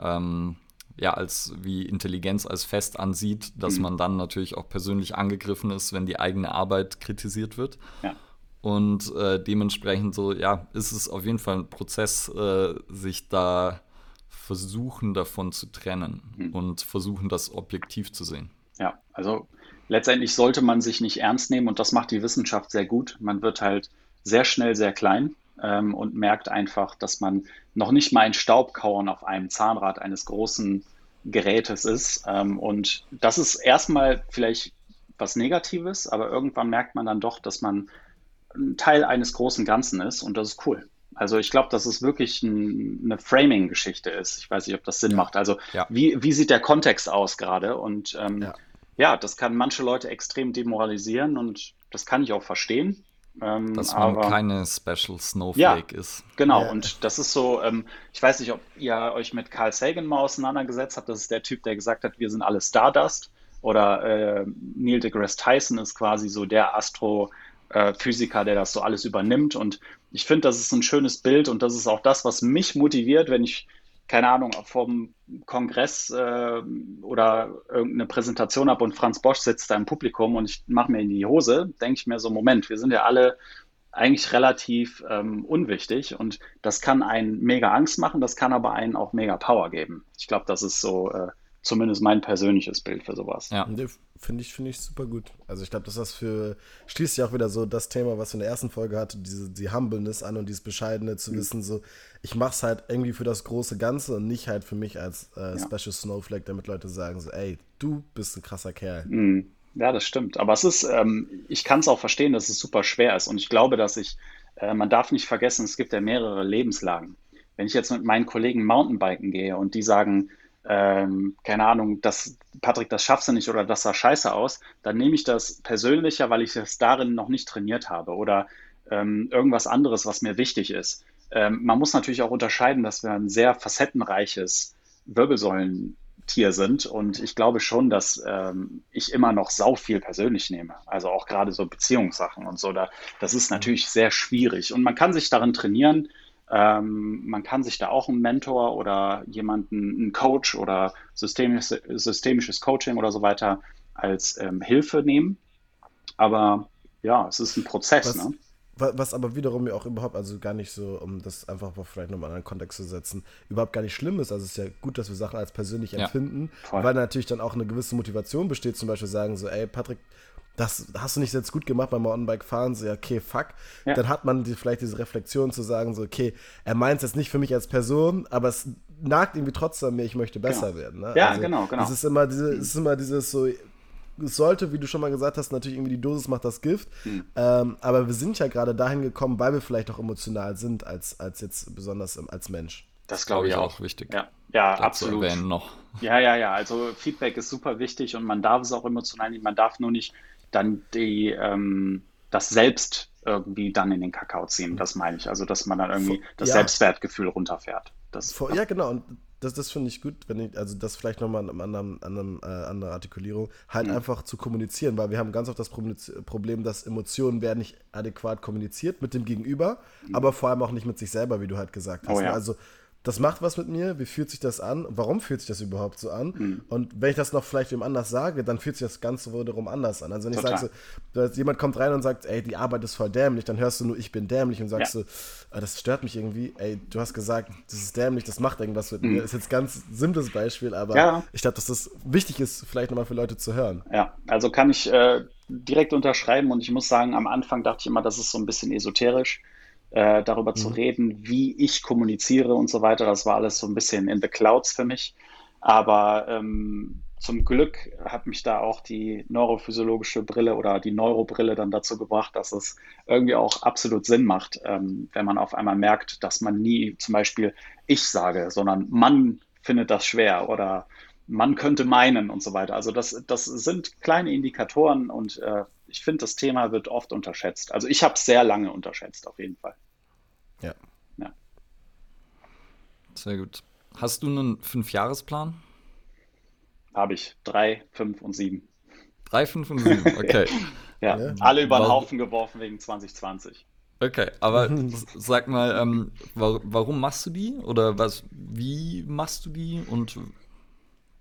ähm, ja als wie Intelligenz als fest ansieht, dass mhm. man dann natürlich auch persönlich angegriffen ist, wenn die eigene Arbeit kritisiert wird. Ja. Und äh, dementsprechend so, ja, ist es auf jeden Fall ein Prozess, äh, sich da versuchen davon zu trennen mhm. und versuchen, das objektiv zu sehen. Ja, also letztendlich sollte man sich nicht ernst nehmen und das macht die Wissenschaft sehr gut. Man wird halt sehr schnell sehr klein ähm, und merkt einfach, dass man noch nicht mal ein Staubkauern auf einem Zahnrad eines großen Gerätes ist. Ähm, und das ist erstmal vielleicht was Negatives, aber irgendwann merkt man dann doch, dass man ein Teil eines großen Ganzen ist und das ist cool. Also ich glaube, dass es wirklich ein, eine Framing-Geschichte ist. Ich weiß nicht, ob das Sinn ja. macht. Also ja. wie, wie sieht der Kontext aus gerade? Und ähm, ja. ja. das kann manche Leute extrem demoralisieren und das kann ich auch verstehen. Ähm, Dass man aber, keine Special Snowflake ja, ist. Genau, und das ist so, ähm, ich weiß nicht, ob ihr euch mit Carl Sagan mal auseinandergesetzt habt. Das ist der Typ, der gesagt hat, wir sind alle Stardust. Oder äh, Neil deGrasse Tyson ist quasi so der Astro, äh, Physiker, der das so alles übernimmt. Und ich finde, das ist ein schönes Bild und das ist auch das, was mich motiviert, wenn ich, keine Ahnung, vom Kongress äh, oder irgendeine Präsentation habe und Franz Bosch sitzt da im Publikum und ich mache mir in die Hose, denke ich mir so, Moment, wir sind ja alle eigentlich relativ ähm, unwichtig und das kann einen mega Angst machen, das kann aber einen auch mega Power geben. Ich glaube, das ist so äh, zumindest mein persönliches Bild für sowas. Ja. Finde ich, finde ich super gut. Also ich glaube, dass das für, schließt ja auch wieder so das Thema, was wir in der ersten Folge hatte, diese, die Humbleness an und dieses Bescheidene zu mhm. wissen, so, ich mache es halt irgendwie für das große Ganze und nicht halt für mich als äh, ja. Special Snowflake, damit Leute sagen so, ey, du bist ein krasser Kerl. Mhm. Ja, das stimmt. Aber es ist, ähm, ich kann es auch verstehen, dass es super schwer ist. Und ich glaube, dass ich, äh, man darf nicht vergessen, es gibt ja mehrere Lebenslagen. Wenn ich jetzt mit meinen Kollegen Mountainbiken gehe und die sagen, ähm, keine Ahnung, das, Patrick, das schaffst du nicht oder das sah scheiße aus, dann nehme ich das persönlicher, weil ich es darin noch nicht trainiert habe oder ähm, irgendwas anderes, was mir wichtig ist. Ähm, man muss natürlich auch unterscheiden, dass wir ein sehr facettenreiches Wirbelsäulentier sind und ich glaube schon, dass ähm, ich immer noch sau viel persönlich nehme. Also auch gerade so Beziehungssachen und so. Da, das ist natürlich sehr schwierig und man kann sich darin trainieren, ähm, man kann sich da auch einen Mentor oder jemanden, einen Coach oder systemisches, systemisches Coaching oder so weiter als ähm, Hilfe nehmen. Aber ja, es ist ein Prozess. Was, ne? was aber wiederum ja auch überhaupt, also gar nicht so, um das einfach mal vielleicht nochmal in einen Kontext zu setzen, überhaupt gar nicht schlimm ist. Also es ist ja gut, dass wir Sachen als persönlich empfinden, ja, weil natürlich dann auch eine gewisse Motivation besteht, zum Beispiel sagen so, ey Patrick, das hast du nicht jetzt gut gemacht beim Mountainbike-Fahren, so, ja, okay, fuck. Ja. Dann hat man die, vielleicht diese Reflexion zu sagen, so, okay, er meint es jetzt nicht für mich als Person, aber es nagt irgendwie trotzdem mir, ich möchte besser genau. werden. Ne? Ja, also, genau, genau. Es ist immer, diese, es ist immer dieses so, es sollte, wie du schon mal gesagt hast, natürlich irgendwie die Dosis macht das Gift. Mhm. Ähm, aber wir sind ja gerade dahin gekommen, weil wir vielleicht auch emotional sind als, als jetzt besonders als Mensch. Das glaube ich auch. wichtig. Ja, ja absolut. noch. Ja, ja, ja. Also Feedback ist super wichtig und man darf es auch emotional nehmen. Man darf nur nicht dann die, ähm, das Selbst irgendwie dann in den Kakao ziehen. Das meine ich. Also, dass man dann irgendwie das ja. Selbstwertgefühl runterfährt. Das, Vor, ja, genau. Und das, das finde ich gut, wenn ich, also das vielleicht nochmal in einem anderen, anderen, äh, andere Artikulierung, halt mhm. einfach zu kommunizieren, weil wir haben ganz oft das Problem, dass Emotionen werden nicht adäquat kommuniziert mit dem Gegenüber, mhm. aber vor allem auch nicht mit sich selber, wie du halt gesagt hast. Oh, ja. Also das macht was mit mir, wie fühlt sich das an, warum fühlt sich das überhaupt so an? Mhm. Und wenn ich das noch vielleicht wem anders sage, dann fühlt sich das Ganze wiederum anders an. Also wenn Total. ich sage, so, jemand kommt rein und sagt, ey, die Arbeit ist voll dämlich, dann hörst du nur, ich bin dämlich und sagst ja. so, ah, das stört mich irgendwie, ey, du hast gesagt, das ist dämlich, das macht irgendwas mit mhm. mir. Das ist jetzt ein ganz simples Beispiel, aber ja. ich glaube, dass das wichtig ist, vielleicht nochmal für Leute zu hören. Ja, also kann ich äh, direkt unterschreiben und ich muss sagen, am Anfang dachte ich immer, das ist so ein bisschen esoterisch äh, darüber mhm. zu reden, wie ich kommuniziere und so weiter. Das war alles so ein bisschen in the clouds für mich. Aber ähm, zum Glück hat mich da auch die neurophysiologische Brille oder die Neurobrille dann dazu gebracht, dass es irgendwie auch absolut Sinn macht, ähm, wenn man auf einmal merkt, dass man nie zum Beispiel ich sage, sondern man findet das schwer oder man könnte meinen und so weiter. Also das, das sind kleine Indikatoren und äh, ich finde, das Thema wird oft unterschätzt. Also ich habe es sehr lange unterschätzt, auf jeden Fall. Ja. ja. Sehr gut. Hast du einen Fünfjahresplan? Habe ich. Drei, fünf und sieben. Drei, fünf und sieben, okay. ja. ja. alle über den Haufen geworfen wegen 2020. Okay, aber sag mal, ähm, warum machst du die? Oder was, wie machst du die und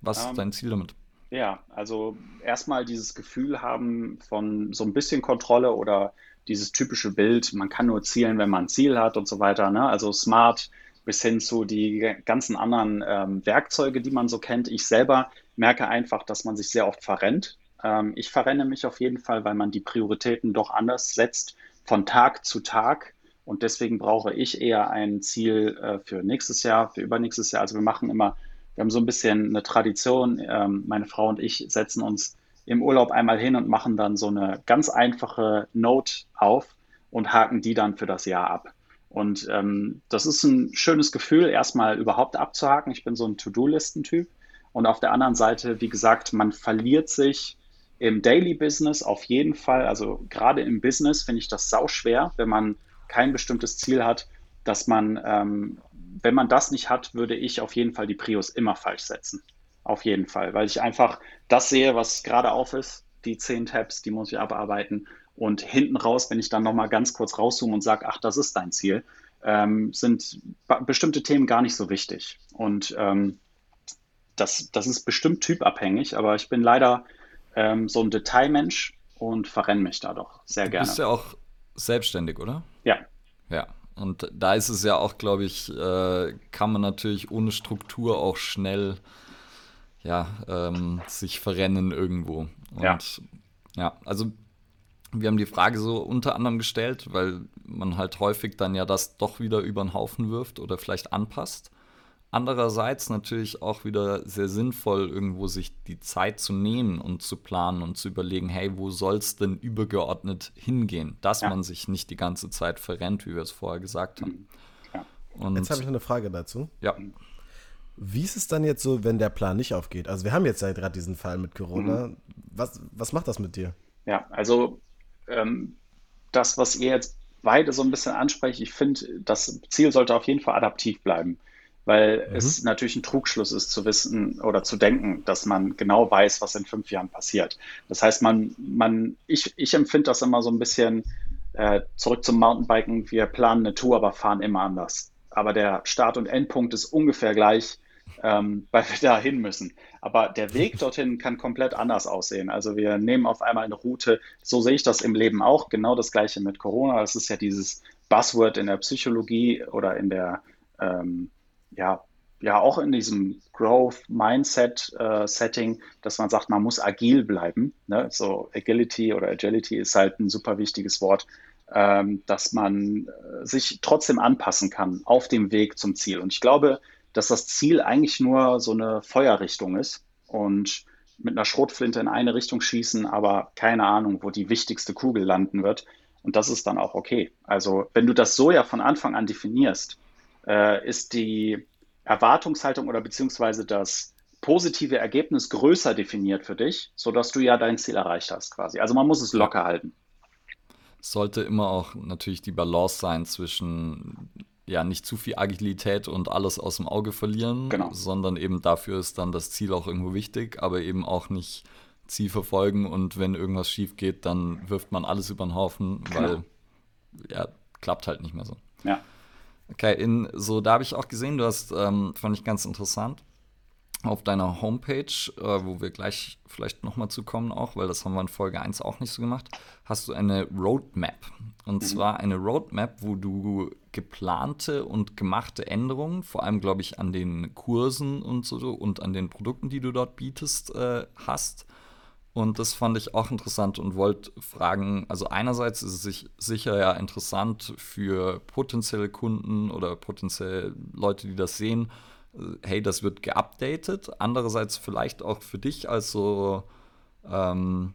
was ist um, ähm, dein Ziel damit? Ja, also erstmal dieses Gefühl haben von so ein bisschen Kontrolle oder dieses typische Bild, man kann nur zielen, wenn man ein Ziel hat und so weiter. Ne? Also smart bis hin zu die ganzen anderen ähm, Werkzeuge, die man so kennt. Ich selber merke einfach, dass man sich sehr oft verrennt. Ähm, ich verrenne mich auf jeden Fall, weil man die Prioritäten doch anders setzt von Tag zu Tag. Und deswegen brauche ich eher ein Ziel äh, für nächstes Jahr, für übernächstes Jahr. Also wir machen immer wir haben so ein bisschen eine Tradition. Ähm, meine Frau und ich setzen uns im Urlaub einmal hin und machen dann so eine ganz einfache Note auf und haken die dann für das Jahr ab. Und ähm, das ist ein schönes Gefühl, erstmal überhaupt abzuhaken. Ich bin so ein To-Do-Listen-Typ. Und auf der anderen Seite, wie gesagt, man verliert sich im Daily Business auf jeden Fall. Also gerade im Business finde ich das sau schwer, wenn man kein bestimmtes Ziel hat, dass man ähm, wenn man das nicht hat, würde ich auf jeden Fall die Prios immer falsch setzen. Auf jeden Fall, weil ich einfach das sehe, was gerade auf ist, die zehn Tabs, die muss ich abarbeiten. Und hinten raus, wenn ich dann nochmal ganz kurz rauszoome und sage, ach, das ist dein Ziel, ähm, sind bestimmte Themen gar nicht so wichtig. Und ähm, das, das ist bestimmt typabhängig, aber ich bin leider ähm, so ein Detailmensch und verrenne mich da doch sehr du gerne. Du bist ja auch selbstständig, oder? Ja. Ja, und da ist es ja auch, glaube ich, äh, kann man natürlich ohne Struktur auch schnell ja, ähm, sich verrennen irgendwo. Und ja. ja, also wir haben die Frage so unter anderem gestellt, weil man halt häufig dann ja das doch wieder über den Haufen wirft oder vielleicht anpasst. Andererseits natürlich auch wieder sehr sinnvoll, irgendwo sich die Zeit zu nehmen und zu planen und zu überlegen, hey, wo soll es denn übergeordnet hingehen, dass ja. man sich nicht die ganze Zeit verrennt, wie wir es vorher gesagt haben. Ja. Und jetzt habe ich noch eine Frage dazu. Ja. Wie ist es dann jetzt so, wenn der Plan nicht aufgeht? Also wir haben jetzt ja gerade diesen Fall mit Corona. Mhm. Was, was macht das mit dir? Ja, also ähm, das, was ihr jetzt beide so ein bisschen ansprecht, ich finde, das Ziel sollte auf jeden Fall adaptiv bleiben weil mhm. es natürlich ein Trugschluss ist zu wissen oder zu denken, dass man genau weiß, was in fünf Jahren passiert. Das heißt, man, man, ich, ich empfinde das immer so ein bisschen äh, zurück zum Mountainbiken. Wir planen eine Tour, aber fahren immer anders. Aber der Start- und Endpunkt ist ungefähr gleich, ähm, weil wir da hin müssen. Aber der Weg dorthin kann komplett anders aussehen. Also wir nehmen auf einmal eine Route. So sehe ich das im Leben auch. Genau das Gleiche mit Corona. Das ist ja dieses Buzzword in der Psychologie oder in der ähm, ja, ja auch in diesem Growth Mindset äh, dass man sagt, man muss agil bleiben. Ne? So Agility oder Agility ist halt ein super wichtiges Wort, dass man äh, sich trotzdem anpassen kann auf dem Weg zum Ziel. Und ich glaube, dass das Ziel eigentlich nur so eine Feuerrichtung ist und mit einer Schrotflinte in eine Richtung schießen, aber keine Ahnung, wo die wichtigste Kugel landen wird. Und das ist dann auch okay. Also wenn du das so ja von Anfang an definierst, äh, ist die Erwartungshaltung oder beziehungsweise das positive Ergebnis größer definiert für dich, sodass du ja dein Ziel erreicht hast quasi. Also man muss es locker halten. Sollte immer auch natürlich die Balance sein zwischen ja nicht zu viel Agilität und alles aus dem Auge verlieren, genau. sondern eben dafür ist dann das Ziel auch irgendwo wichtig, aber eben auch nicht Ziel verfolgen und wenn irgendwas schief geht, dann wirft man alles über den Haufen, genau. weil ja, klappt halt nicht mehr so. Ja. Okay, in so, da habe ich auch gesehen, du hast, ähm, fand ich ganz interessant, auf deiner Homepage, äh, wo wir gleich vielleicht nochmal zukommen auch, weil das haben wir in Folge 1 auch nicht so gemacht, hast du eine Roadmap. Und mhm. zwar eine Roadmap, wo du geplante und gemachte Änderungen, vor allem glaube ich an den Kursen und so und an den Produkten, die du dort bietest, äh, hast. Und das fand ich auch interessant und wollte fragen, also einerseits ist es sich sicher ja interessant für potenzielle Kunden oder potenziell Leute, die das sehen, hey, das wird geupdatet. Andererseits vielleicht auch für dich als so ähm,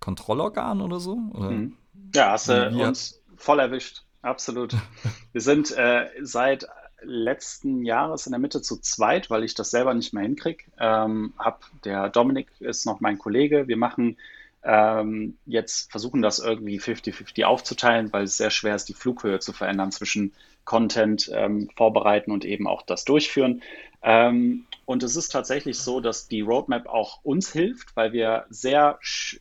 Kontrollorgan oder so? Oder? Mhm. Ja, hast du uns voll erwischt. Absolut. Wir sind äh, seit letzten Jahres in der Mitte zu zweit, weil ich das selber nicht mehr hinkriege. Ähm, hab, der Dominik ist noch mein Kollege. Wir machen ähm, jetzt, versuchen das irgendwie 50-50 aufzuteilen, weil es sehr schwer ist, die Flughöhe zu verändern zwischen Content ähm, vorbereiten und eben auch das durchführen. Ähm, und es ist tatsächlich so, dass die Roadmap auch uns hilft, weil wir sehr,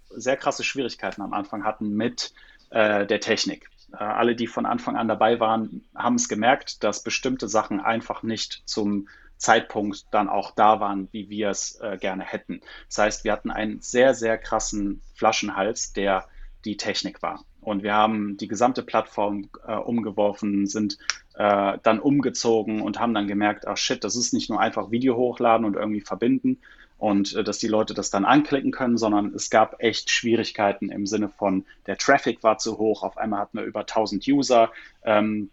sehr krasse Schwierigkeiten am Anfang hatten mit äh, der Technik. Äh, alle, die von Anfang an dabei waren, haben es gemerkt, dass bestimmte Sachen einfach nicht zum Zeitpunkt dann auch da waren, wie wir es äh, gerne hätten. Das heißt, wir hatten einen sehr, sehr krassen Flaschenhals, der die Technik war. Und wir haben die gesamte Plattform äh, umgeworfen, sind äh, dann umgezogen und haben dann gemerkt, ach shit, das ist nicht nur einfach Video hochladen und irgendwie verbinden, und äh, dass die Leute das dann anklicken können, sondern es gab echt Schwierigkeiten im Sinne von, der Traffic war zu hoch, auf einmal hatten wir über 1000 User. Ähm,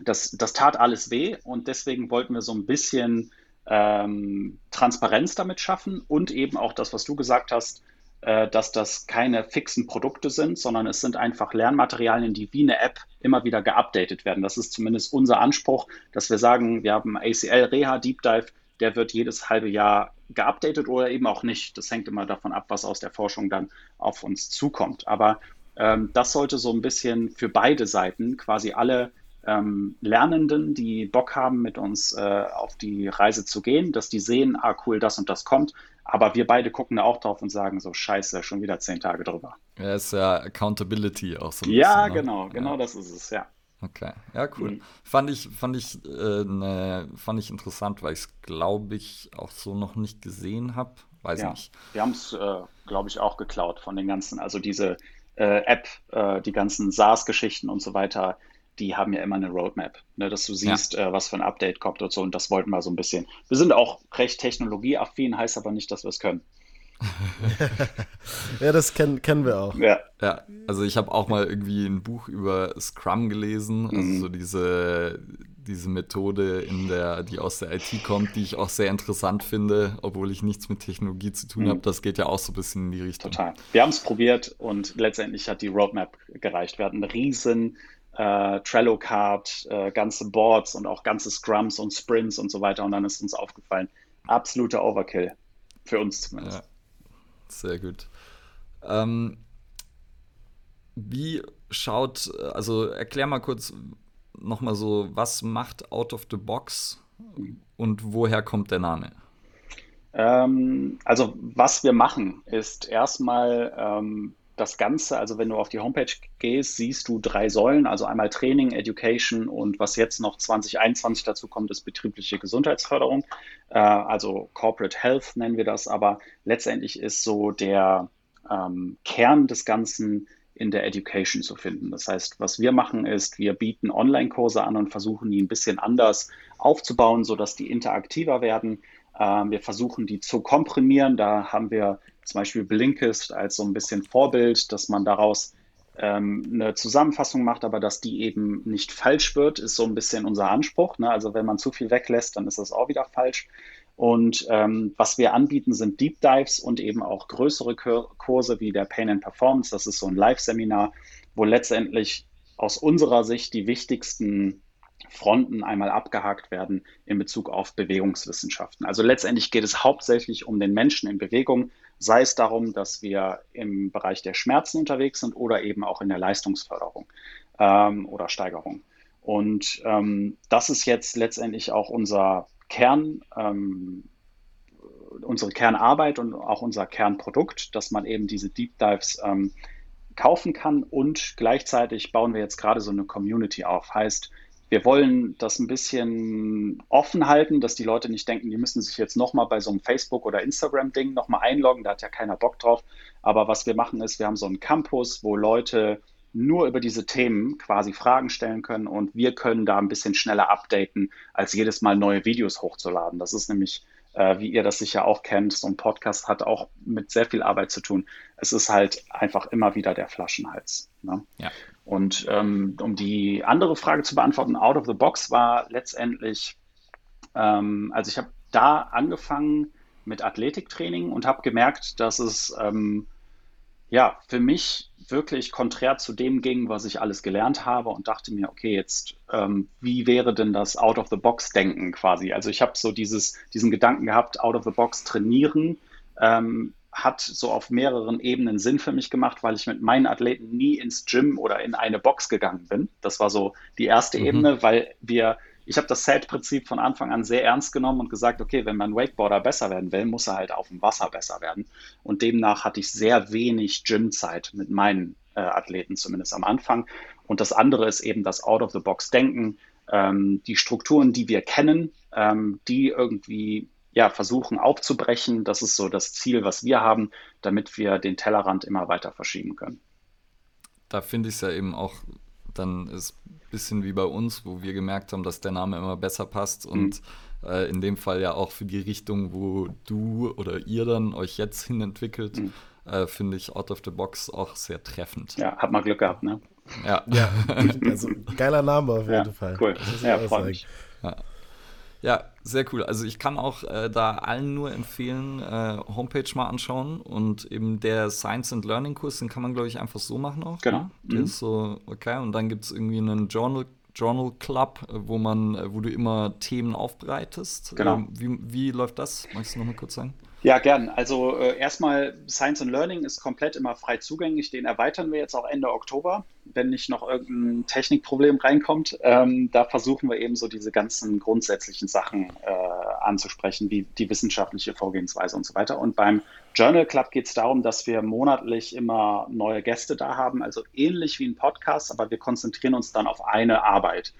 das, das tat alles weh und deswegen wollten wir so ein bisschen ähm, Transparenz damit schaffen und eben auch das, was du gesagt hast, dass das keine fixen Produkte sind, sondern es sind einfach Lernmaterialien, die wie eine App immer wieder geupdatet werden. Das ist zumindest unser Anspruch, dass wir sagen, wir haben ACL Reha Deep Dive, der wird jedes halbe Jahr geupdatet oder eben auch nicht. Das hängt immer davon ab, was aus der Forschung dann auf uns zukommt. Aber ähm, das sollte so ein bisschen für beide Seiten quasi alle ähm, Lernenden, die Bock haben, mit uns äh, auf die Reise zu gehen, dass die sehen, ah cool, das und das kommt. Aber wir beide gucken da auch drauf und sagen so, scheiße, schon wieder zehn Tage drüber. Ja, ist ja Accountability auch so ein ja, bisschen. Ne? Genau, genau, ja. das ist es, ja. Okay, ja, cool. Mhm. Fand ich, fand ich, äh, ne, fand ich interessant, weil ich es, glaube ich, auch so noch nicht gesehen habe. Weiß ja, nicht. Wir haben es, äh, glaube ich, auch geklaut von den ganzen, also diese äh, App, äh, die ganzen SaaS-Geschichten und so weiter, die haben ja immer eine Roadmap, ne, dass du siehst, ja. Äh, was für ein Update kommt und so. Und das wollten wir so ein bisschen. Wir sind auch recht technologieaffin, heißt aber nicht, dass wir es können. ja, das kennen, kennen wir auch. Ja, ja also ich habe auch mal irgendwie ein Buch über Scrum gelesen, also mhm. so diese, diese Methode, in der, die aus der IT kommt, die ich auch sehr interessant finde, obwohl ich nichts mit Technologie zu tun mhm. habe. Das geht ja auch so ein bisschen in die Richtung. Total. Wir haben es probiert und letztendlich hat die Roadmap gereicht. Wir hatten einen riesen äh, Trello-Card, äh, ganze Boards und auch ganze Scrums und Sprints und so weiter. Und dann ist uns aufgefallen, absoluter Overkill. Für uns zumindest. Ja. Sehr gut. Ähm, wie schaut, also erklär mal kurz nochmal so, was macht Out of the Box und woher kommt der Name? Ähm, also was wir machen, ist erstmal ähm, das Ganze, also wenn du auf die Homepage gehst, siehst du drei Säulen, also einmal Training, Education und was jetzt noch 2021 dazu kommt, ist betriebliche Gesundheitsförderung, äh, also Corporate Health nennen wir das, aber letztendlich ist so der ähm, Kern des Ganzen in der Education zu finden. Das heißt, was wir machen ist, wir bieten Online-Kurse an und versuchen die ein bisschen anders aufzubauen, sodass die interaktiver werden. Ähm, wir versuchen die zu komprimieren. Da haben wir zum Beispiel Blinkist als so ein bisschen Vorbild, dass man daraus ähm, eine Zusammenfassung macht, aber dass die eben nicht falsch wird, ist so ein bisschen unser Anspruch. Ne? Also wenn man zu viel weglässt, dann ist das auch wieder falsch. Und ähm, was wir anbieten, sind Deep Dives und eben auch größere Kurse wie der Pain and Performance. Das ist so ein Live-Seminar, wo letztendlich aus unserer Sicht die wichtigsten Fronten einmal abgehakt werden in Bezug auf Bewegungswissenschaften. Also letztendlich geht es hauptsächlich um den Menschen in Bewegung, sei es darum, dass wir im Bereich der Schmerzen unterwegs sind oder eben auch in der Leistungsförderung ähm, oder Steigerung. Und ähm, das ist jetzt letztendlich auch unser Kern, ähm, unsere Kernarbeit und auch unser Kernprodukt, dass man eben diese Deep Dives ähm, kaufen kann und gleichzeitig bauen wir jetzt gerade so eine Community auf. Heißt, wir wollen das ein bisschen offen halten, dass die Leute nicht denken, die müssen sich jetzt nochmal bei so einem Facebook- oder Instagram-Ding nochmal einloggen, da hat ja keiner Bock drauf. Aber was wir machen ist, wir haben so einen Campus, wo Leute nur über diese Themen quasi Fragen stellen können und wir können da ein bisschen schneller updaten, als jedes Mal neue Videos hochzuladen. Das ist nämlich, äh, wie ihr das sicher auch kennt, so ein Podcast hat auch mit sehr viel Arbeit zu tun. Es ist halt einfach immer wieder der Flaschenhals. Ne? Ja. Und ähm, um die andere Frage zu beantworten, out of the box war letztendlich, ähm, also ich habe da angefangen mit Athletiktraining und habe gemerkt, dass es ähm, ja für mich wirklich konträr zu dem ging, was ich alles gelernt habe und dachte mir, okay, jetzt, ähm, wie wäre denn das Out-of-the-Box-Denken quasi? Also ich habe so dieses, diesen Gedanken gehabt, Out-of-the-Box trainieren, ähm, hat so auf mehreren Ebenen Sinn für mich gemacht, weil ich mit meinen Athleten nie ins Gym oder in eine Box gegangen bin. Das war so die erste mhm. Ebene, weil wir ich habe das Set-Prinzip von Anfang an sehr ernst genommen und gesagt, okay, wenn mein Wakeboarder besser werden will, muss er halt auf dem Wasser besser werden. Und demnach hatte ich sehr wenig Gymzeit mit meinen äh, Athleten, zumindest am Anfang. Und das andere ist eben das Out-of-the-Box-Denken, ähm, die Strukturen, die wir kennen, ähm, die irgendwie ja, versuchen aufzubrechen. Das ist so das Ziel, was wir haben, damit wir den Tellerrand immer weiter verschieben können. Da finde ich es ja eben auch dann ist bisschen wie bei uns, wo wir gemerkt haben, dass der Name immer besser passt und mhm. äh, in dem Fall ja auch für die Richtung, wo du oder ihr dann euch jetzt hin entwickelt, mhm. äh, finde ich Out of the Box auch sehr treffend. Ja, hat mal Glück gehabt, ne? Ja. ja also geiler Name auf jeden ja, Fall. Cool. Ja, freue mich. Ja. Ja, sehr cool. Also ich kann auch äh, da allen nur empfehlen, äh, Homepage mal anschauen und eben der Science and Learning Kurs, den kann man, glaube ich, einfach so machen auch. Genau. Ne? Der mhm. ist so, okay, und dann gibt es irgendwie einen Journal, Journal Club, wo man, äh, wo du immer Themen aufbereitest. Genau. Ähm, wie, wie läuft das? Magst du noch mal kurz sagen? Ja, gern. Also äh, erstmal Science and Learning ist komplett immer frei zugänglich. Den erweitern wir jetzt auch Ende Oktober, wenn nicht noch irgendein Technikproblem reinkommt. Ähm, da versuchen wir eben so diese ganzen grundsätzlichen Sachen äh, anzusprechen, wie die wissenschaftliche Vorgehensweise und so weiter. Und beim Journal Club geht es darum, dass wir monatlich immer neue Gäste da haben, also ähnlich wie ein Podcast, aber wir konzentrieren uns dann auf eine Arbeit.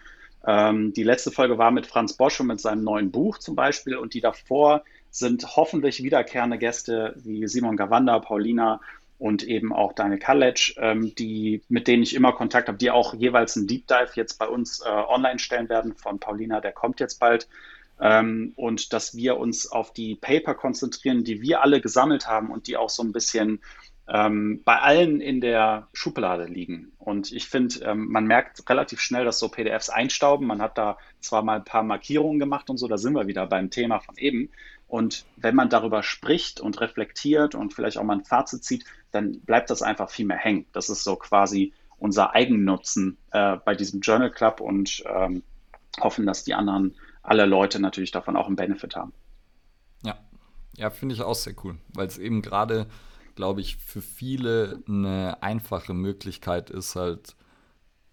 Ähm, die letzte Folge war mit Franz Bosch und mit seinem neuen Buch zum Beispiel und die davor sind hoffentlich wiederkehrende Gäste wie Simon Gawanda, Paulina und eben auch Daniel Kallec, ähm, die, mit denen ich immer Kontakt habe, die auch jeweils einen Deep Dive jetzt bei uns äh, online stellen werden von Paulina, der kommt jetzt bald. Ähm, und dass wir uns auf die Paper konzentrieren, die wir alle gesammelt haben und die auch so ein bisschen ähm, bei allen in der Schublade liegen. Und ich finde, ähm, man merkt relativ schnell, dass so PDFs einstauben. Man hat da zwar mal ein paar Markierungen gemacht und so, da sind wir wieder beim Thema von eben. Und wenn man darüber spricht und reflektiert und vielleicht auch mal ein Fazit zieht, dann bleibt das einfach viel mehr hängen. Das ist so quasi unser Eigennutzen äh, bei diesem Journal Club und ähm, hoffen, dass die anderen, alle Leute natürlich davon auch einen Benefit haben. Ja, ja, finde ich auch sehr cool, weil es eben gerade, glaube ich, für viele eine einfache Möglichkeit ist, halt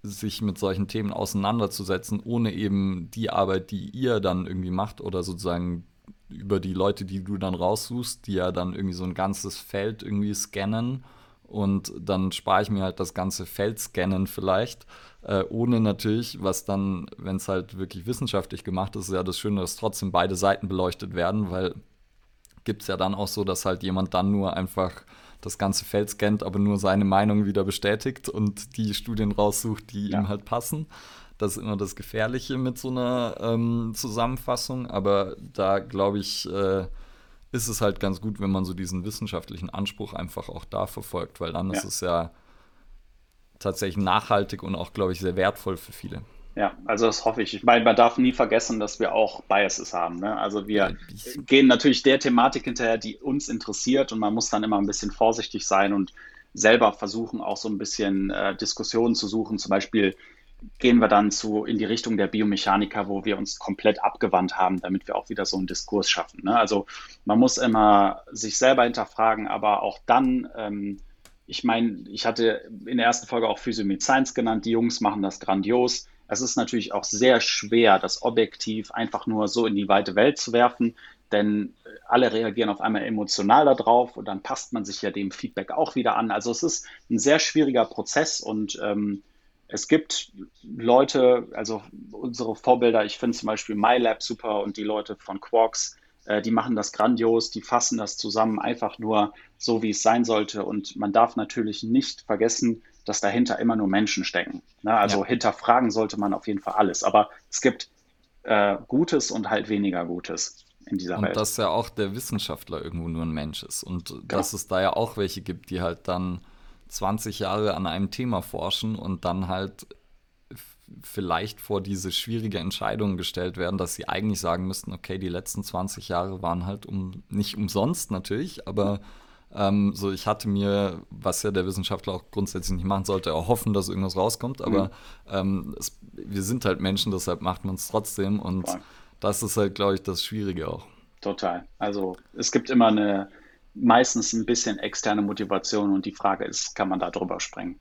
sich mit solchen Themen auseinanderzusetzen, ohne eben die Arbeit, die ihr dann irgendwie macht oder sozusagen über die Leute, die du dann raussuchst, die ja dann irgendwie so ein ganzes Feld irgendwie scannen und dann spare ich mir halt das ganze Feld scannen vielleicht, äh, ohne natürlich, was dann, wenn es halt wirklich wissenschaftlich gemacht ist, ist ja das Schöne, dass trotzdem beide Seiten beleuchtet werden, weil gibt es ja dann auch so, dass halt jemand dann nur einfach das ganze Feld scannt, aber nur seine Meinung wieder bestätigt und die Studien raussucht, die ja. ihm halt passen. Das ist immer das Gefährliche mit so einer ähm, Zusammenfassung, aber da glaube ich, äh, ist es halt ganz gut, wenn man so diesen wissenschaftlichen Anspruch einfach auch da verfolgt, weil dann ja. ist es ja tatsächlich nachhaltig und auch, glaube ich, sehr wertvoll für viele. Ja, also das hoffe ich. Ich meine, man darf nie vergessen, dass wir auch Biases haben. Ne? Also wir gehen natürlich der Thematik hinterher, die uns interessiert und man muss dann immer ein bisschen vorsichtig sein und selber versuchen, auch so ein bisschen äh, Diskussionen zu suchen. Zum Beispiel gehen wir dann zu in die Richtung der Biomechaniker, wo wir uns komplett abgewandt haben, damit wir auch wieder so einen Diskurs schaffen. Ne? Also man muss immer sich selber hinterfragen, aber auch dann ähm, ich meine, ich hatte in der ersten Folge auch Physio mit Science genannt. Die Jungs machen das grandios. Es ist natürlich auch sehr schwer, das objektiv einfach nur so in die weite Welt zu werfen, denn alle reagieren auf einmal emotional darauf und dann passt man sich ja dem Feedback auch wieder an. Also es ist ein sehr schwieriger Prozess und ähm, es gibt Leute, also unsere Vorbilder, ich finde zum Beispiel MyLab super und die Leute von Quarks, äh, die machen das grandios, die fassen das zusammen einfach nur so, wie es sein sollte. Und man darf natürlich nicht vergessen, dass dahinter immer nur Menschen stecken. Ne? Also ja. hinterfragen sollte man auf jeden Fall alles. Aber es gibt äh, Gutes und halt weniger Gutes in dieser und Welt. Und dass ja auch der Wissenschaftler irgendwo nur ein Mensch ist. Und genau. dass es da ja auch welche gibt, die halt dann 20 Jahre an einem Thema forschen und dann halt vielleicht vor diese schwierige Entscheidung gestellt werden, dass sie eigentlich sagen müssten, okay, die letzten 20 Jahre waren halt um nicht umsonst natürlich, aber ähm, so ich hatte mir, was ja der Wissenschaftler auch grundsätzlich nicht machen sollte, erhoffen, dass irgendwas rauskommt, aber mhm. ähm, es, wir sind halt Menschen, deshalb macht man es trotzdem und Voll. das ist halt, glaube ich, das Schwierige auch. Total. Also es gibt immer eine meistens ein bisschen externe Motivation und die Frage ist, kann man da drüber springen?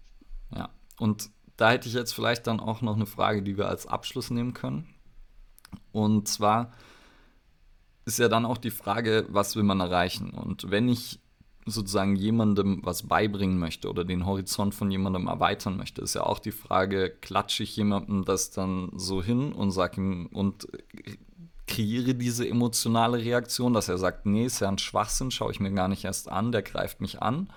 Ja, und da hätte ich jetzt vielleicht dann auch noch eine Frage, die wir als Abschluss nehmen können. Und zwar ist ja dann auch die Frage, was will man erreichen? Und wenn ich sozusagen jemandem was beibringen möchte oder den Horizont von jemandem erweitern möchte, ist ja auch die Frage, klatsche ich jemandem das dann so hin und sage ihm und kreiere diese emotionale Reaktion, dass er sagt, nee, ist ja ein Schwachsinn, schaue ich mir gar nicht erst an, der greift mich an.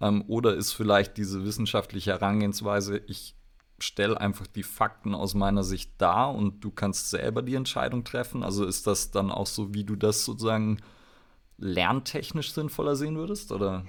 Ähm, oder ist vielleicht diese wissenschaftliche Herangehensweise, ich stelle einfach die Fakten aus meiner Sicht dar und du kannst selber die Entscheidung treffen? Also ist das dann auch so, wie du das sozusagen lerntechnisch sinnvoller sehen würdest? Oder?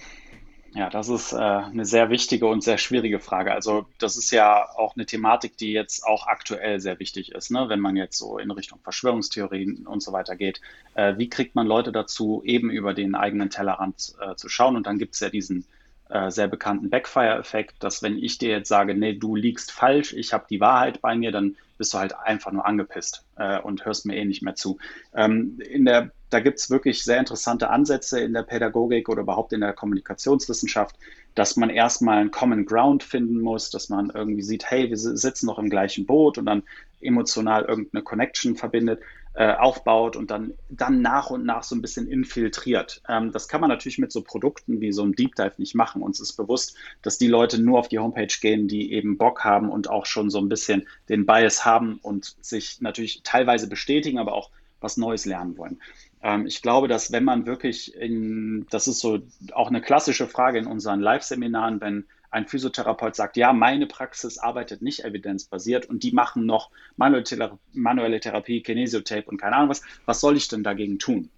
Ja, das ist äh, eine sehr wichtige und sehr schwierige Frage. Also das ist ja auch eine Thematik, die jetzt auch aktuell sehr wichtig ist, ne? wenn man jetzt so in Richtung Verschwörungstheorien und so weiter geht. Äh, wie kriegt man Leute dazu, eben über den eigenen Tellerrand äh, zu schauen? Und dann gibt es ja diesen äh, sehr bekannten Backfire-Effekt, dass wenn ich dir jetzt sage, nee, du liegst falsch, ich habe die Wahrheit bei mir, dann bist du halt einfach nur angepisst äh, und hörst mir eh nicht mehr zu. Ähm, in der, da gibt es wirklich sehr interessante Ansätze in der Pädagogik oder überhaupt in der Kommunikationswissenschaft, dass man erstmal einen Common Ground finden muss, dass man irgendwie sieht, hey, wir sitzen noch im gleichen Boot und dann emotional irgendeine Connection verbindet. Äh, aufbaut und dann, dann nach und nach so ein bisschen infiltriert. Ähm, das kann man natürlich mit so Produkten wie so einem Deep Dive nicht machen. Uns ist bewusst, dass die Leute nur auf die Homepage gehen, die eben Bock haben und auch schon so ein bisschen den Bias haben und sich natürlich teilweise bestätigen, aber auch was Neues lernen wollen. Ähm, ich glaube, dass wenn man wirklich in, das ist so auch eine klassische Frage in unseren Live-Seminaren, wenn ein Physiotherapeut sagt, ja, meine Praxis arbeitet nicht evidenzbasiert und die machen noch manuelle, Thera manuelle Therapie, Kinesiotape und keine Ahnung was, was soll ich denn dagegen tun?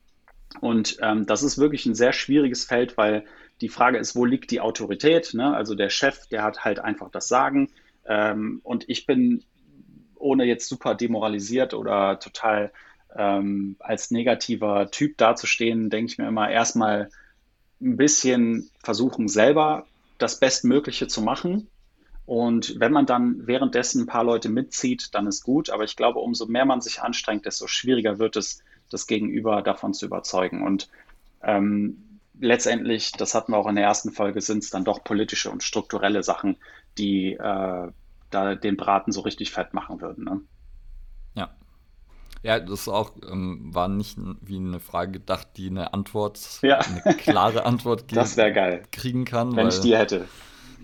Und ähm, das ist wirklich ein sehr schwieriges Feld, weil die Frage ist, wo liegt die Autorität? Ne? Also der Chef, der hat halt einfach das Sagen. Ähm, und ich bin, ohne jetzt super demoralisiert oder total ähm, als negativer Typ dazustehen, denke ich mir immer erstmal ein bisschen versuchen, selber das Bestmögliche zu machen. Und wenn man dann währenddessen ein paar Leute mitzieht, dann ist gut. Aber ich glaube, umso mehr man sich anstrengt, desto schwieriger wird es, das Gegenüber davon zu überzeugen. Und ähm, letztendlich, das hatten wir auch in der ersten Folge, sind es dann doch politische und strukturelle Sachen, die äh, da den Braten so richtig fett machen würden. Ne? Ja, das auch ähm, war nicht wie eine Frage gedacht, die eine Antwort, ja. eine klare Antwort das geil. kriegen kann. Wenn weil, ich die hätte.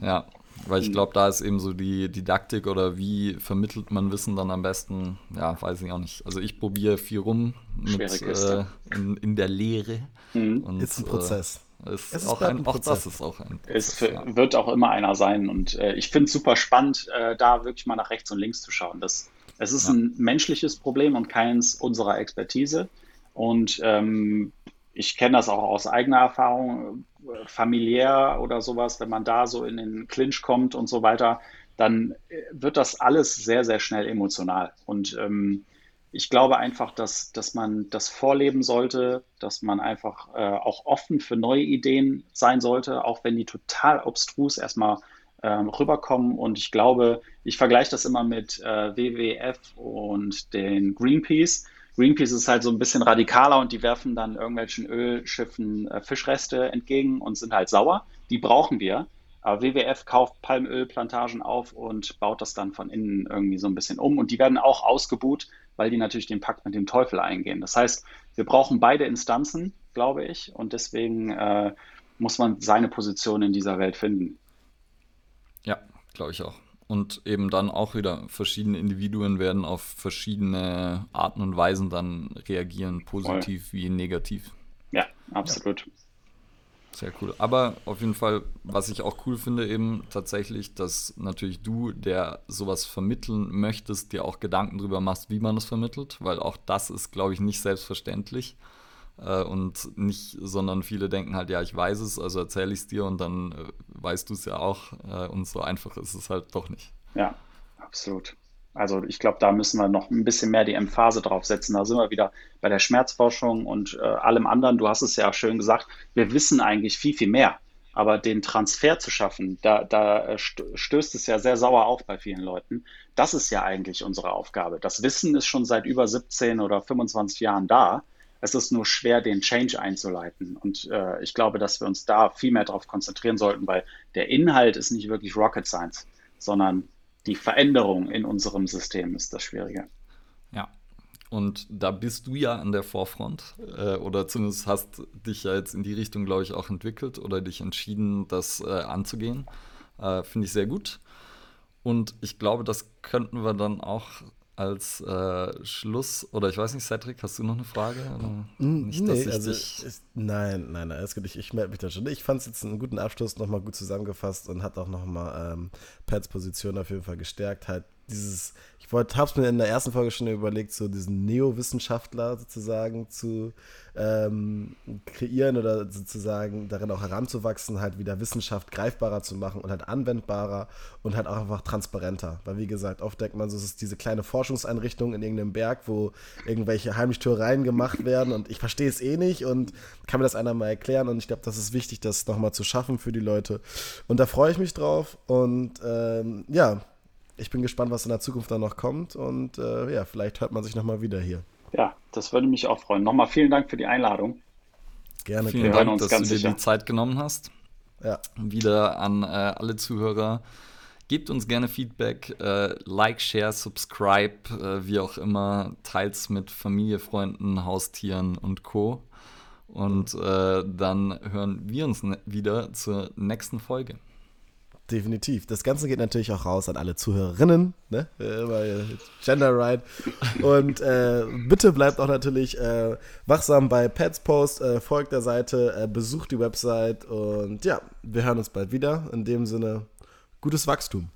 Ja, weil ich hm. glaube, da ist eben so die Didaktik oder wie vermittelt man Wissen dann am besten, ja, weiß ich auch nicht. Also ich probiere viel rum mit, äh, in, in, der Lehre. Mhm. Und, ist ein Prozess. Äh, ist es auch, ein, auch das ist auch ein Prozess, Es ja. wird auch immer einer sein. Und äh, ich finde es super spannend, äh, da wirklich mal nach rechts und links zu schauen. Das es ist ja. ein menschliches Problem und keins unserer Expertise. Und ähm, ich kenne das auch aus eigener Erfahrung, familiär oder sowas, wenn man da so in den Clinch kommt und so weiter, dann äh, wird das alles sehr, sehr schnell emotional. Und ähm, ich glaube einfach, dass, dass man das vorleben sollte, dass man einfach äh, auch offen für neue Ideen sein sollte, auch wenn die total obstrus erstmal ähm, rüberkommen. Und ich glaube, ich vergleiche das immer mit äh, WWF und den Greenpeace. Greenpeace ist halt so ein bisschen radikaler und die werfen dann irgendwelchen Ölschiffen äh, Fischreste entgegen und sind halt sauer. Die brauchen wir. Aber WWF kauft Palmölplantagen auf und baut das dann von innen irgendwie so ein bisschen um. Und die werden auch ausgebuht, weil die natürlich den Pakt mit dem Teufel eingehen. Das heißt, wir brauchen beide Instanzen, glaube ich. Und deswegen äh, muss man seine Position in dieser Welt finden. Ja, glaube ich auch. Und eben dann auch wieder verschiedene Individuen werden auf verschiedene Arten und Weisen dann reagieren, positiv Voll. wie negativ. Ja, absolut. Ja. Sehr cool. Aber auf jeden Fall, was ich auch cool finde, eben tatsächlich, dass natürlich du, der sowas vermitteln möchtest, dir auch Gedanken darüber machst, wie man das vermittelt, weil auch das ist, glaube ich, nicht selbstverständlich. Äh, und nicht, sondern viele denken halt, ja, ich weiß es, also erzähle ich es dir und dann äh, weißt du es ja auch. Äh, und so einfach ist es halt doch nicht. Ja, absolut. Also ich glaube, da müssen wir noch ein bisschen mehr die Emphase drauf setzen. Da sind wir wieder bei der Schmerzforschung und äh, allem anderen. Du hast es ja schön gesagt, wir wissen eigentlich viel, viel mehr. Aber den Transfer zu schaffen, da, da äh, stößt es ja sehr sauer auf bei vielen Leuten. Das ist ja eigentlich unsere Aufgabe. Das Wissen ist schon seit über 17 oder 25 Jahren da. Es ist nur schwer, den Change einzuleiten. Und äh, ich glaube, dass wir uns da viel mehr darauf konzentrieren sollten, weil der Inhalt ist nicht wirklich Rocket Science, sondern die Veränderung in unserem System ist das Schwierige. Ja. Und da bist du ja an der Vorfront äh, oder zumindest hast dich ja jetzt in die Richtung, glaube ich, auch entwickelt oder dich entschieden, das äh, anzugehen. Äh, Finde ich sehr gut. Und ich glaube, das könnten wir dann auch als äh, Schluss, oder ich weiß nicht, Cedric, hast du noch eine Frage? Nicht, nee, also ist, nein, nein, nein, ich, ich melde mich da schon. Ich fand es jetzt einen guten Abschluss, nochmal gut zusammengefasst und hat auch nochmal ähm, Pats Position auf jeden Fall gestärkt. Halt dieses, ich wollte, hab's mir in der ersten Folge schon überlegt, so diesen Neowissenschaftler sozusagen zu ähm, kreieren oder sozusagen darin auch heranzuwachsen, halt wieder Wissenschaft greifbarer zu machen und halt anwendbarer und halt auch einfach transparenter. Weil wie gesagt, oft denkt man so, es ist diese kleine Forschungseinrichtung in irgendeinem Berg, wo irgendwelche Heimlichtürereien gemacht werden und ich verstehe es eh nicht und kann mir das einer mal erklären und ich glaube, das ist wichtig, das nochmal zu schaffen für die Leute. Und da freue ich mich drauf und ähm, ja, ich bin gespannt, was in der Zukunft dann noch kommt und äh, ja, vielleicht hört man sich nochmal wieder hier. Ja, das würde mich auch freuen. Nochmal vielen Dank für die Einladung. Gerne. Vielen Dank, dass du dir sicher. die Zeit genommen hast. Ja. Wieder an äh, alle Zuhörer. Gebt uns gerne Feedback, äh, like, share, subscribe, äh, wie auch immer. Teils mit Familie, Freunden, Haustieren und Co. Und äh, dann hören wir uns ne wieder zur nächsten Folge. Definitiv. Das Ganze geht natürlich auch raus an alle Zuhörerinnen, ne? Äh, Gender Right. Und äh, bitte bleibt auch natürlich äh, wachsam bei Pets Post, äh, folgt der Seite, äh, besucht die Website und ja, wir hören uns bald wieder. In dem Sinne, gutes Wachstum.